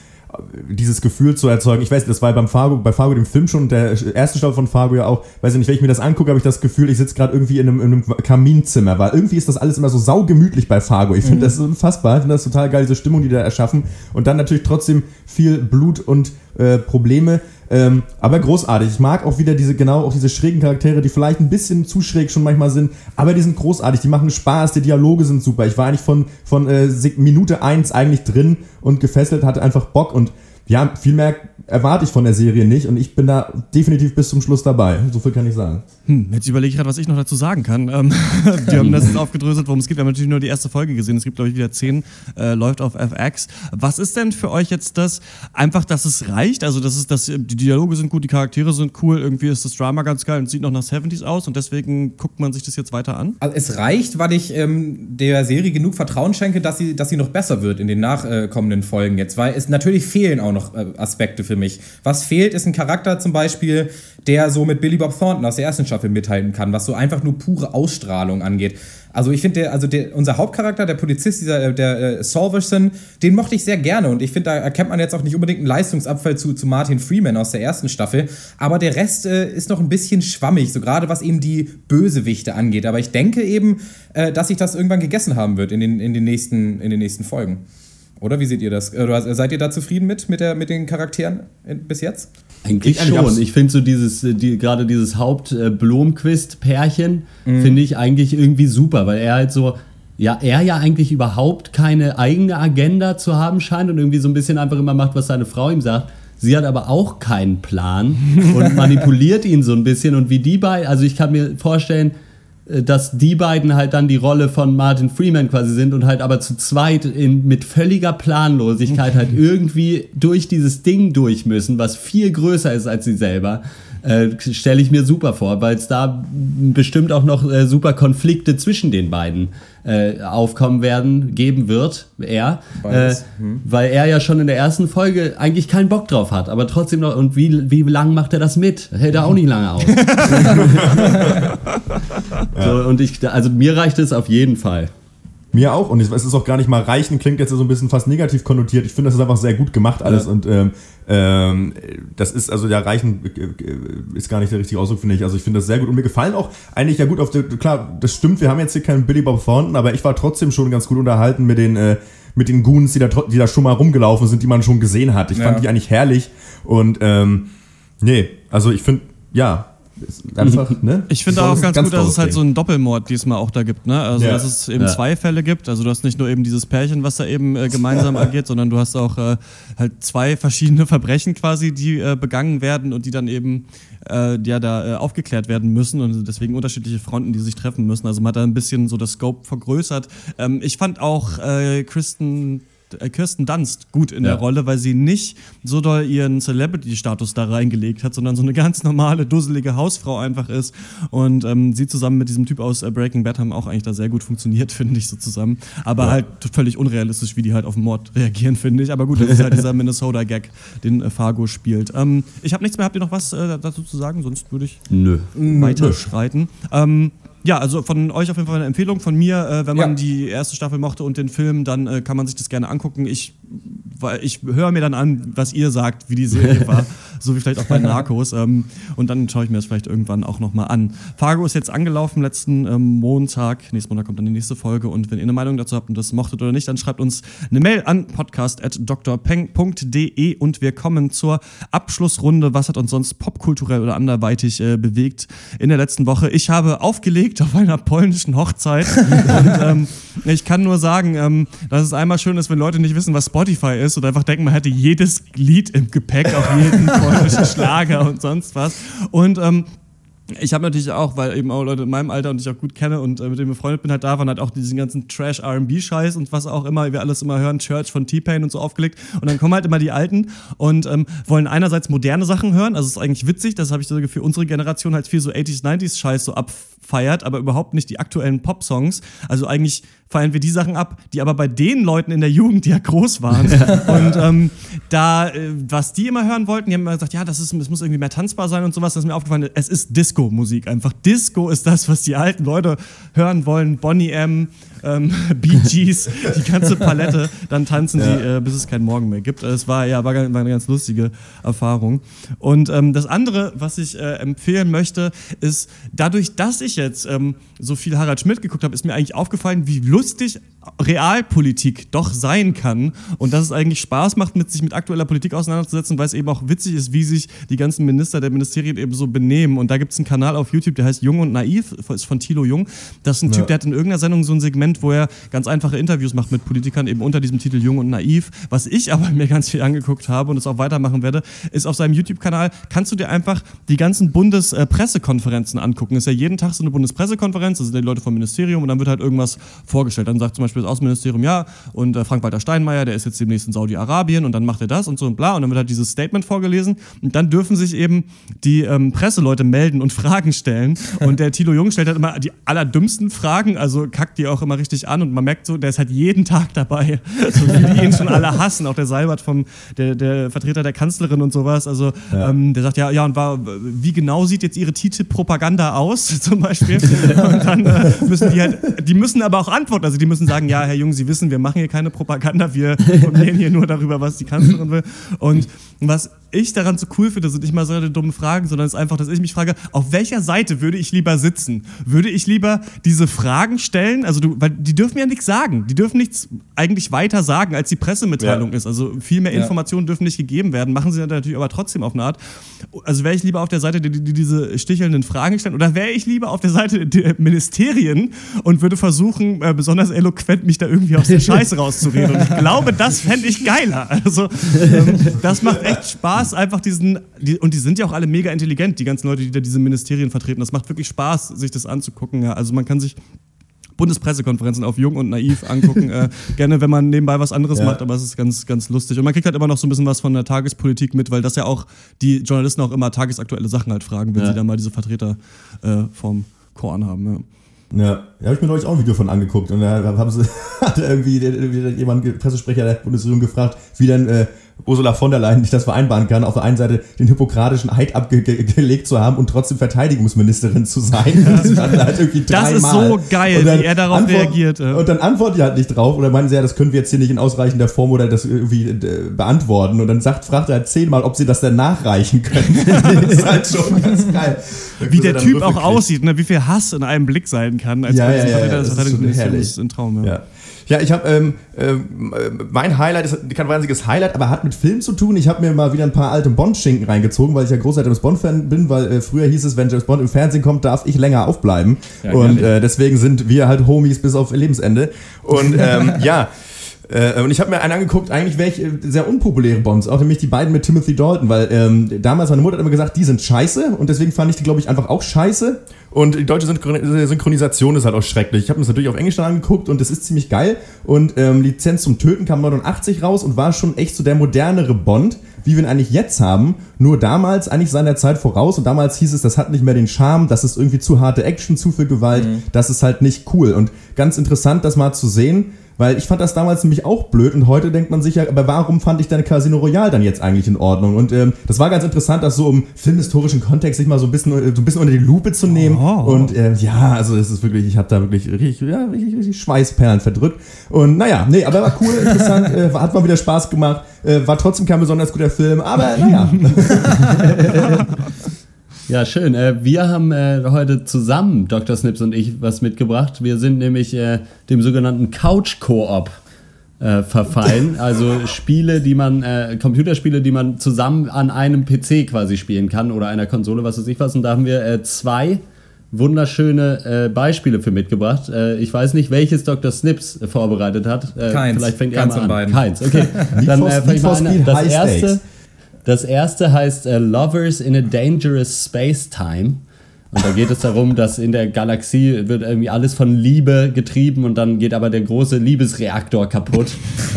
dieses Gefühl zu erzeugen. Ich weiß, das war beim Fargo, bei Fargo dem Film schon und der erste Staffel von Fargo ja auch. Weiß ich nicht, wenn ich mir das angucke, habe ich das Gefühl, ich sitze gerade irgendwie in einem, in einem Kaminzimmer, weil irgendwie ist das alles immer so saugemütlich bei Fargo. Ich finde Mhm. das ist unfassbar. Ich finde das total geil, diese Stimmung, die die da erschaffen. Und dann natürlich trotzdem viel Blut und äh, Probleme. Ähm, aber großartig. Ich mag auch wieder diese, genau, auch diese schrägen Charaktere, die vielleicht ein bisschen zu schräg schon manchmal sind, aber die sind großartig, die machen Spaß, die Dialoge sind super. Ich war eigentlich von, von äh, Minute eins eigentlich drin und gefesselt, hatte einfach Bock und ja, viel mehr erwarte ich von der Serie nicht und ich bin da definitiv bis zum Schluss dabei. So viel kann ich sagen. Hm, jetzt überlege ich gerade, was ich noch dazu sagen kann. Ähm, wir haben das jetzt aufgedröselt, worum es geht. Wir haben natürlich nur die erste Folge gesehen. Es gibt, glaube ich, wieder zehn, äh, läuft auf FX. Was ist denn für euch jetzt das? Einfach, dass es reicht? Also, das ist, dass die Dialoge sind gut, die Charaktere sind cool, irgendwie ist das Drama ganz geil und sieht noch nach 70s aus und deswegen guckt man sich das jetzt weiter an? Also es reicht, weil ich ähm, der Serie genug Vertrauen schenke, dass sie, dass sie noch besser wird in den nachkommenden Folgen jetzt. Weil es natürlich fehlen auch noch äh, Aspekte für mich. Was fehlt, ist ein Charakter zum Beispiel, der so mit Billy Bob Thornton aus der ersten Staffel mithalten kann, was so einfach nur pure Ausstrahlung angeht. Also ich finde, also der, unser Hauptcharakter, der Polizist, dieser, äh, der äh, Solverson, den mochte ich sehr gerne und ich finde, da erkennt man jetzt auch nicht unbedingt einen Leistungsabfall zu, zu Martin Freeman aus der ersten Staffel, aber der Rest äh, ist noch ein bisschen schwammig, so gerade was eben die Bösewichte angeht. Aber ich denke eben, äh, dass sich das irgendwann gegessen haben wird in den, in den, nächsten, in den nächsten Folgen. Oder wie seht ihr das? Oder seid ihr da zufrieden mit, mit, der, mit den Charakteren äh, bis jetzt? Eigentlich Ich- schon. Ich finde so dieses, äh, die, gerade dieses Haupt-Blomquist-Pärchen Mhm. finde ich eigentlich irgendwie super, weil er halt so, ja, er ja eigentlich überhaupt keine eigene Agenda zu haben scheint und irgendwie so ein bisschen einfach immer macht, was seine Frau ihm sagt. Sie hat aber auch keinen Plan und manipuliert ihn so ein bisschen und wie die beiden, also ich kann mir vorstellen, äh, dass die beiden halt dann die Rolle von Martin Freeman quasi sind und halt aber zu zweit in, mit völliger Planlosigkeit halt irgendwie durch dieses Ding durch müssen, was viel größer ist als sie selber. Äh, Stelle ich mir super vor, weil es da bestimmt auch noch äh, super Konflikte zwischen den beiden äh, aufkommen werden, geben wird, er. Äh, hm. weil er ja schon in der ersten Folge eigentlich keinen Bock drauf hat, aber trotzdem noch, und wie, wie lang macht er das mit? Hält er auch nicht lange aus. so, und ich, also mir reicht es auf jeden Fall. Mir auch. Und es ist auch gar nicht mal reichen, klingt jetzt so ein bisschen fast negativ konnotiert. Ich finde, das ist einfach sehr gut gemacht alles. Ja. Und ähm, ähm, das ist, also ja, reichen äh, ist gar nicht der richtige Ausdruck, finde ich. Also ich finde das sehr gut. Und mir gefallen auch eigentlich ja gut auf der, klar, das stimmt, wir haben jetzt hier keinen Billy Bob Thornton, aber ich war trotzdem schon ganz gut unterhalten mit den, äh, mit den Goons, die da, die da schon mal rumgelaufen sind, die man schon gesehen hat. Ich Ja. fand die eigentlich herrlich. Und ähm, nee, also ich finde, ja, einfach, ne? Ich finde auch ein ganz, gut, dass es halt so einen Doppelmord diesmal auch da gibt, ne? Also Ja. dass es eben Ja. zwei Fälle gibt. Also du hast nicht nur eben dieses Pärchen, was da eben äh, gemeinsam agiert, sondern du hast auch äh, halt zwei verschiedene Verbrechen quasi, die äh, begangen werden und die dann eben äh, ja da äh, aufgeklärt werden müssen und deswegen unterschiedliche Fronten, die sich treffen müssen. Also man hat da ein bisschen so das Scope vergrößert. Ähm, ich fand auch äh, Kristen Kirsten Dunst gut in Ja. der Rolle, weil sie nicht so doll ihren Celebrity-Status da reingelegt hat, sondern so eine ganz normale, dusselige Hausfrau einfach ist. Und ähm, sie zusammen mit diesem Typ aus äh, Breaking Bad haben auch eigentlich da sehr gut funktioniert, finde ich so zusammen. Aber halt völlig unrealistisch, wie die halt auf den Mord reagieren, finde ich. Aber gut, das ist halt dieser Minnesota-Gag, den äh, Fargo spielt. Ähm, ich habe nichts mehr. Habt ihr noch was äh, dazu zu sagen? Sonst würde ich Nö. weiterschreiten. Ähm, ja, also von euch auf jeden Fall eine Empfehlung. Von mir, äh, wenn man Ja. die erste Staffel mochte und den Film, dann äh, kann man sich das gerne angucken. Ich, weil ich höre mir dann an, was ihr sagt, wie die Serie war. So wie vielleicht auch bei Narcos. Ähm, und dann schaue ich mir das vielleicht irgendwann auch nochmal an. Fargo ist jetzt angelaufen letzten ähm, Montag. Nächsten Montag kommt dann die nächste Folge. Und wenn ihr eine Meinung dazu habt und das mochtet oder nicht, dann schreibt uns eine Mail an podcast.drpeng.de und wir kommen zur Abschlussrunde. Was hat uns sonst popkulturell oder anderweitig äh, bewegt in der letzten Woche? Ich habe aufgelegt auf einer polnischen Hochzeit und ähm, ich kann nur sagen, ähm, dass es einmal schön ist, wenn Leute nicht wissen, was Spotify ist und einfach denken, man hätte jedes Lied im Gepäck, auch jeden polnischen Schlager und sonst was. Und ähm, ich habe natürlich auch, weil eben auch Leute in meinem Alter und ich auch gut kenne und äh, mit denen befreundet bin, halt da waren halt auch diesen ganzen Trash R&B Scheiß und was auch immer, wir alles immer hören, Church von T-Pain und so aufgelegt. Und dann kommen halt immer die Alten und ähm, wollen einerseits moderne Sachen hören, also es ist eigentlich witzig, das habe ich so für unsere Generation halt viel so 80s, 90s Scheiß so abfeiert, aber überhaupt nicht die aktuellen Pop-Songs, also eigentlich feiern wir die Sachen ab, die aber bei den Leuten in der Jugend, ja groß waren. Und ähm, da, äh, was die immer hören wollten, die haben immer gesagt, ja, das, ist, das muss irgendwie mehr tanzbar sein und sowas, das ist mir aufgefallen, es ist Disco-Musik einfach. Disco ist das, was die alten Leute hören wollen. Bonnie M., ähm, Bee Gees, die ganze Palette, dann tanzen die, äh, bis es keinen Morgen mehr gibt. Es war ja war, war eine ganz lustige Erfahrung. Und ähm, das andere, was ich äh, empfehlen möchte, ist dadurch, dass ich jetzt ähm, so viel Harald Schmidt geguckt habe, ist mir eigentlich aufgefallen, wie lustig Realpolitik doch sein kann und dass es eigentlich Spaß macht, mit sich mit aktueller Politik auseinanderzusetzen, weil es eben auch witzig ist, wie sich die ganzen Minister der Ministerien eben so benehmen. Und da gibt es einen Kanal auf YouTube, der heißt Jung und Naiv, ist von Thilo Jung. Das ist ein Ja. Typ, der hat in irgendeiner Sendung so ein Segment, wo er ganz einfache Interviews macht mit Politikern, eben unter diesem Titel Jung und Naiv. Was ich aber mir ganz viel angeguckt habe und es auch weitermachen werde, ist auf seinem YouTube-Kanal, kannst du dir einfach die ganzen Bundespressekonferenzen angucken. Ist ja jeden Tag so eine Bundespressekonferenz, das sind die Leute vom Ministerium und dann wird halt irgendwas vorgestellt. Dann sagt zum Beispiel das Außenministerium, ja, und äh, Frank-Walter Steinmeier, der ist jetzt demnächst in Saudi-Arabien und dann macht er das und so und bla und dann wird halt dieses Statement vorgelesen und dann dürfen sich eben die ähm, Presseleute melden und Fragen stellen und der Thilo Jung stellt halt immer die allerdümmsten Fragen, also kackt die auch immer richtig an und man merkt so, der ist halt jeden Tag dabei, so wie die ihn schon alle hassen, auch der Seibert vom, der, der Vertreter der Kanzlerin und sowas, also ähm, der sagt, ja, ja und war, wie genau sieht jetzt ihre TTIP-Propaganda aus, zum Beispiel? Und dann äh, müssen die halt, die müssen aber auch antworten, also die müssen sagen, ja, Herr Jung, Sie wissen, wir machen hier keine Propaganda, wir informieren hier nur darüber, was die Kanzlerin will. Und was ich daran so cool finde, sind nicht mal so eine dumme Fragen, sondern es ist einfach, dass ich mich frage, auf welcher Seite würde ich lieber sitzen? Würde ich lieber diese Fragen stellen? Also du, weil die dürfen ja nichts sagen. Die dürfen nichts eigentlich weiter sagen, als die Pressemitteilung Ja. ist. Also viel mehr Ja. Informationen dürfen nicht gegeben werden. Machen sie natürlich aber trotzdem auf eine Art. Also wäre ich lieber auf der Seite, die, die diese stichelnden Fragen stellen, oder wäre ich lieber auf der Seite der Ministerien und würde versuchen, äh, besonders eloquent mich da irgendwie aus der Scheiße rauszureden. Und ich glaube, das fände ich geiler. Also ähm, das macht echt Spaß, einfach diesen, die, und die sind ja auch alle mega intelligent, die ganzen Leute, die da diese Ministerien vertreten. Das macht wirklich Spaß, sich das anzugucken. Ja. Also man kann sich Bundespressekonferenzen auf Jung und Naiv angucken. äh, gerne, wenn man nebenbei was anderes Ja. macht, aber es ist ganz, ganz lustig. Und man kriegt halt immer noch so ein bisschen was von der Tagespolitik mit, weil das ja auch die Journalisten auch immer tagesaktuelle Sachen halt fragen, wenn Ja. sie dann mal diese Vertreter äh, vom Korn haben. Ja. Ja, da habe ich mir neulich auch ein Video von angeguckt und da haben sie, hat irgendwie irgendwie jemand, Pressesprecher der Bundesregierung gefragt, wie denn, äh, Ursula von der Leyen nicht das vereinbaren kann, auf der einen Seite den hippokratischen Eid abgelegt zu haben und trotzdem Verteidigungsministerin zu sein. Das, er halt Das ist so geil, wie er darauf antwort- reagiert. Und dann antwortet ihr halt nicht drauf oder meinen sie ja, das können wir jetzt hier nicht in ausreichender Form oder das irgendwie äh, beantworten. Und dann sagt, fragt er halt zehnmal, ob sie das dann nachreichen können. das ist halt schon ganz geil. Wie der Typ auch kriegt. aussieht, ne? wie viel Hass in einem Blick sein kann. Als Ja, ja, ja, ja, des das ist schon herrlich. Ein Traum, ja. Ja. Ja, ich habe ähm, ähm, äh, mein Highlight ist kein wahnsinniges Highlight, aber hat mit Film zu tun. Ich habe mir mal wieder ein paar alte Bond-Schinken reingezogen, weil ich ja großer James Bond-Fan bin, weil äh, früher hieß es, wenn James Bond im Fernsehen kommt, darf ich länger aufbleiben. Ja, und äh, deswegen sind wir halt Homies bis auf Lebensende. Und ähm, ja. Äh, und ich habe mir einen angeguckt, eigentlich wäre ich äh, sehr unpopuläre Bonds, auch nämlich die beiden mit Timothy Dalton, weil ähm, damals meine Mutter hat immer gesagt, die sind scheiße und deswegen fand ich die, glaube ich, einfach auch scheiße. Und die deutsche Synchron Synchronisation ist halt auch schrecklich. Ich habe mir das natürlich auf Englisch dann angeguckt und das ist ziemlich geil. Und ähm, Lizenz zum Töten kam 89 raus und war schon echt so der modernere Bond, wie wir ihn eigentlich jetzt haben. Nur damals eigentlich seiner Zeit voraus und damals hieß es, das hat nicht mehr den Charme, das ist irgendwie zu harte Action, zu viel Gewalt, das ist halt nicht cool. Und ganz interessant, das mal zu sehen, weil ich fand das damals nämlich auch blöd und heute denkt man sich ja, aber warum fand ich dann Casino Royale dann jetzt eigentlich in Ordnung? Und ähm, das war ganz interessant, das so im filmhistorischen Kontext sich mal so ein bisschen, äh, so ein bisschen unter die Lupe zu nehmen. Oh. Und äh, ja, also es ist wirklich, ich habe da wirklich richtig, ja, richtig, richtig Schweißperlen verdrückt. Und naja, nee, aber war cool, interessant, äh, hat mal wieder Spaß gemacht, äh, war trotzdem kein besonders guter Film, aber naja. Ja, schön. Äh, wir haben äh, heute zusammen, Dr. Snips und ich, was mitgebracht. Wir sind nämlich äh, dem sogenannten Couch-Koop verfallen. Also Spiele, die man, Computerspiele, die man zusammen an einem PC quasi spielen kann oder einer Konsole, was weiß ich was. Und da haben wir zwei wunderschöne Beispiele für mitgebracht. Ich weiß nicht, welches Dr. Snips vorbereitet hat. Keins. Vielleicht fängt er mal an. beiden. Keins, okay. Dann äh, ich mal an. Das erste. Das erste heißt äh, Lovers in a Dangerous Space Time. Und da geht es darum, dass in der Galaxie wird irgendwie alles von Liebe getrieben und dann geht aber der große Liebesreaktor kaputt.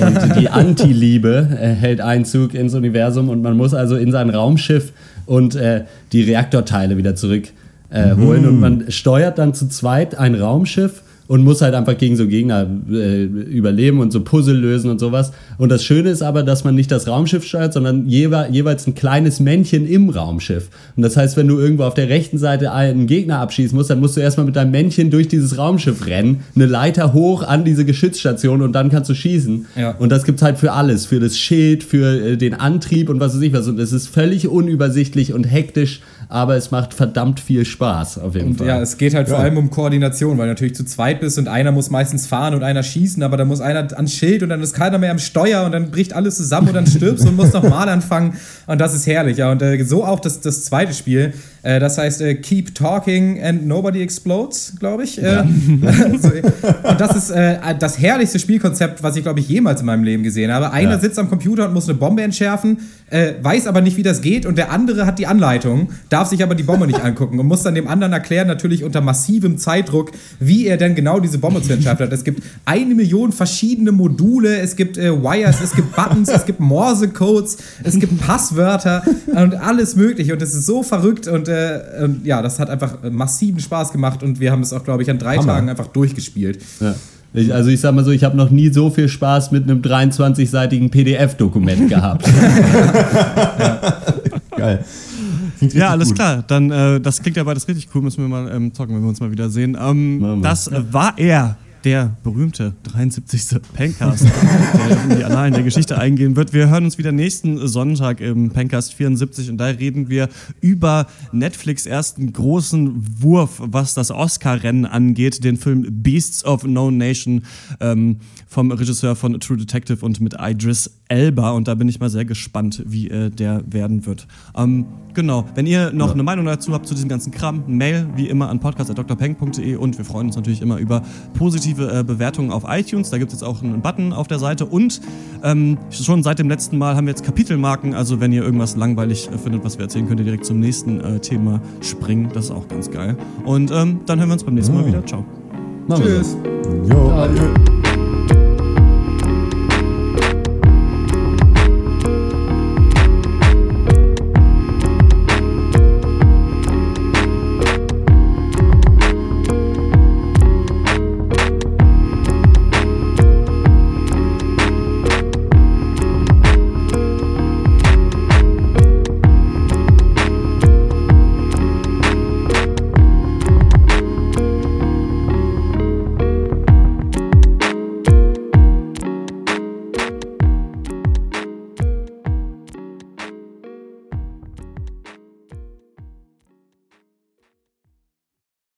Und die Anti-Liebe äh, hält Einzug ins Universum und man muss also in sein Raumschiff und äh, die Reaktorteile wieder zurück äh, holen. Und man steuert dann zu zweit ein Raumschiff und muss halt einfach gegen so Gegner äh, überleben und so Puzzle lösen und sowas. Und das Schöne ist aber, dass man nicht das Raumschiff steuert, sondern jewe jeweils ein kleines Männchen im Raumschiff. Und das heißt, wenn du irgendwo auf der rechten Seite einen Gegner abschießen musst, dann musst du erstmal mit deinem Männchen durch dieses Raumschiff rennen, eine Leiter hoch an diese Geschützstation und dann kannst du schießen. Ja. Und das gibt's halt für alles, für das Schild, für äh, den Antrieb und was weiß ich was. Und es ist völlig unübersichtlich und hektisch, aber es macht verdammt viel Spaß auf jeden Und Fall. ja, es geht halt vor allem um Koordination, weil du natürlich zu zweit bist und einer muss meistens fahren und einer schießen, aber da muss einer ans Schild und dann ist keiner mehr am Steuer und dann bricht alles zusammen und dann stirbst und musst nochmal anfangen und das ist herrlich. Ja, und äh, so auch das, das zweite Spiel, das heißt äh, Keep Talking and Nobody Explodes, glaube ich. Äh, so, und das ist äh, das herrlichste Spielkonzept, was ich, glaube ich, jemals in meinem Leben gesehen habe. Einer Ja. sitzt am Computer und muss eine Bombe entschärfen, äh, weiß aber nicht, wie das geht und der andere hat die Anleitung, darf sich aber die Bombe nicht angucken und muss dann dem anderen erklären, natürlich unter massivem Zeitdruck, wie er denn genau diese Bombe zu entschärfen hat. Es gibt eine Million verschiedene Module, es gibt äh, Wires, es gibt Buttons, es gibt Morse-Codes, es gibt Passwörter und alles mögliche und es ist so verrückt und, äh, und ja, das hat einfach massiven Spaß gemacht und wir haben es auch, glaube ich, an drei Hammer. Tagen einfach durchgespielt. Ja. Ich, also ich sag mal so, ich habe noch nie so viel Spaß mit einem 23-seitigen PDF-Dokument gehabt. Geil. Klingt Ja, alles gut. klar. Dann, äh, das klingt ja beides richtig cool. Müssen wir mal ähm, zocken, wenn wir uns mal wieder sehen. Ähm, das äh, war er, der berühmte 73. Pencast, der in die Annalen der Geschichte eingehen wird. Wir hören uns wieder nächsten Sonntag im Pencast 74 und da reden wir über Netflix ersten großen Wurf, was das Oscar-Rennen angeht, den Film Beasts of No Nation ähm, vom Regisseur von True Detective und mit Idris Elba. Und da bin ich mal sehr gespannt, wie äh, der werden wird. Ähm, genau, wenn ihr noch eine Meinung dazu habt zu diesem ganzen Kram, Mail wie immer an podcast.drpeng.de und wir freuen uns natürlich immer über positive äh, Bewertungen auf iTunes. Da gibt es jetzt auch einen Button auf der Seite und ähm, schon seit dem letzten Mal haben wir jetzt Kapitelmarken. Also wenn ihr irgendwas langweilig äh, findet, was wir erzählen, könnt ihr direkt zum nächsten äh, Thema springen. Das ist auch ganz geil. Und ähm, dann hören wir uns beim nächsten Mal wieder. Ciao. Machen. Tschüss. Jo, adieu.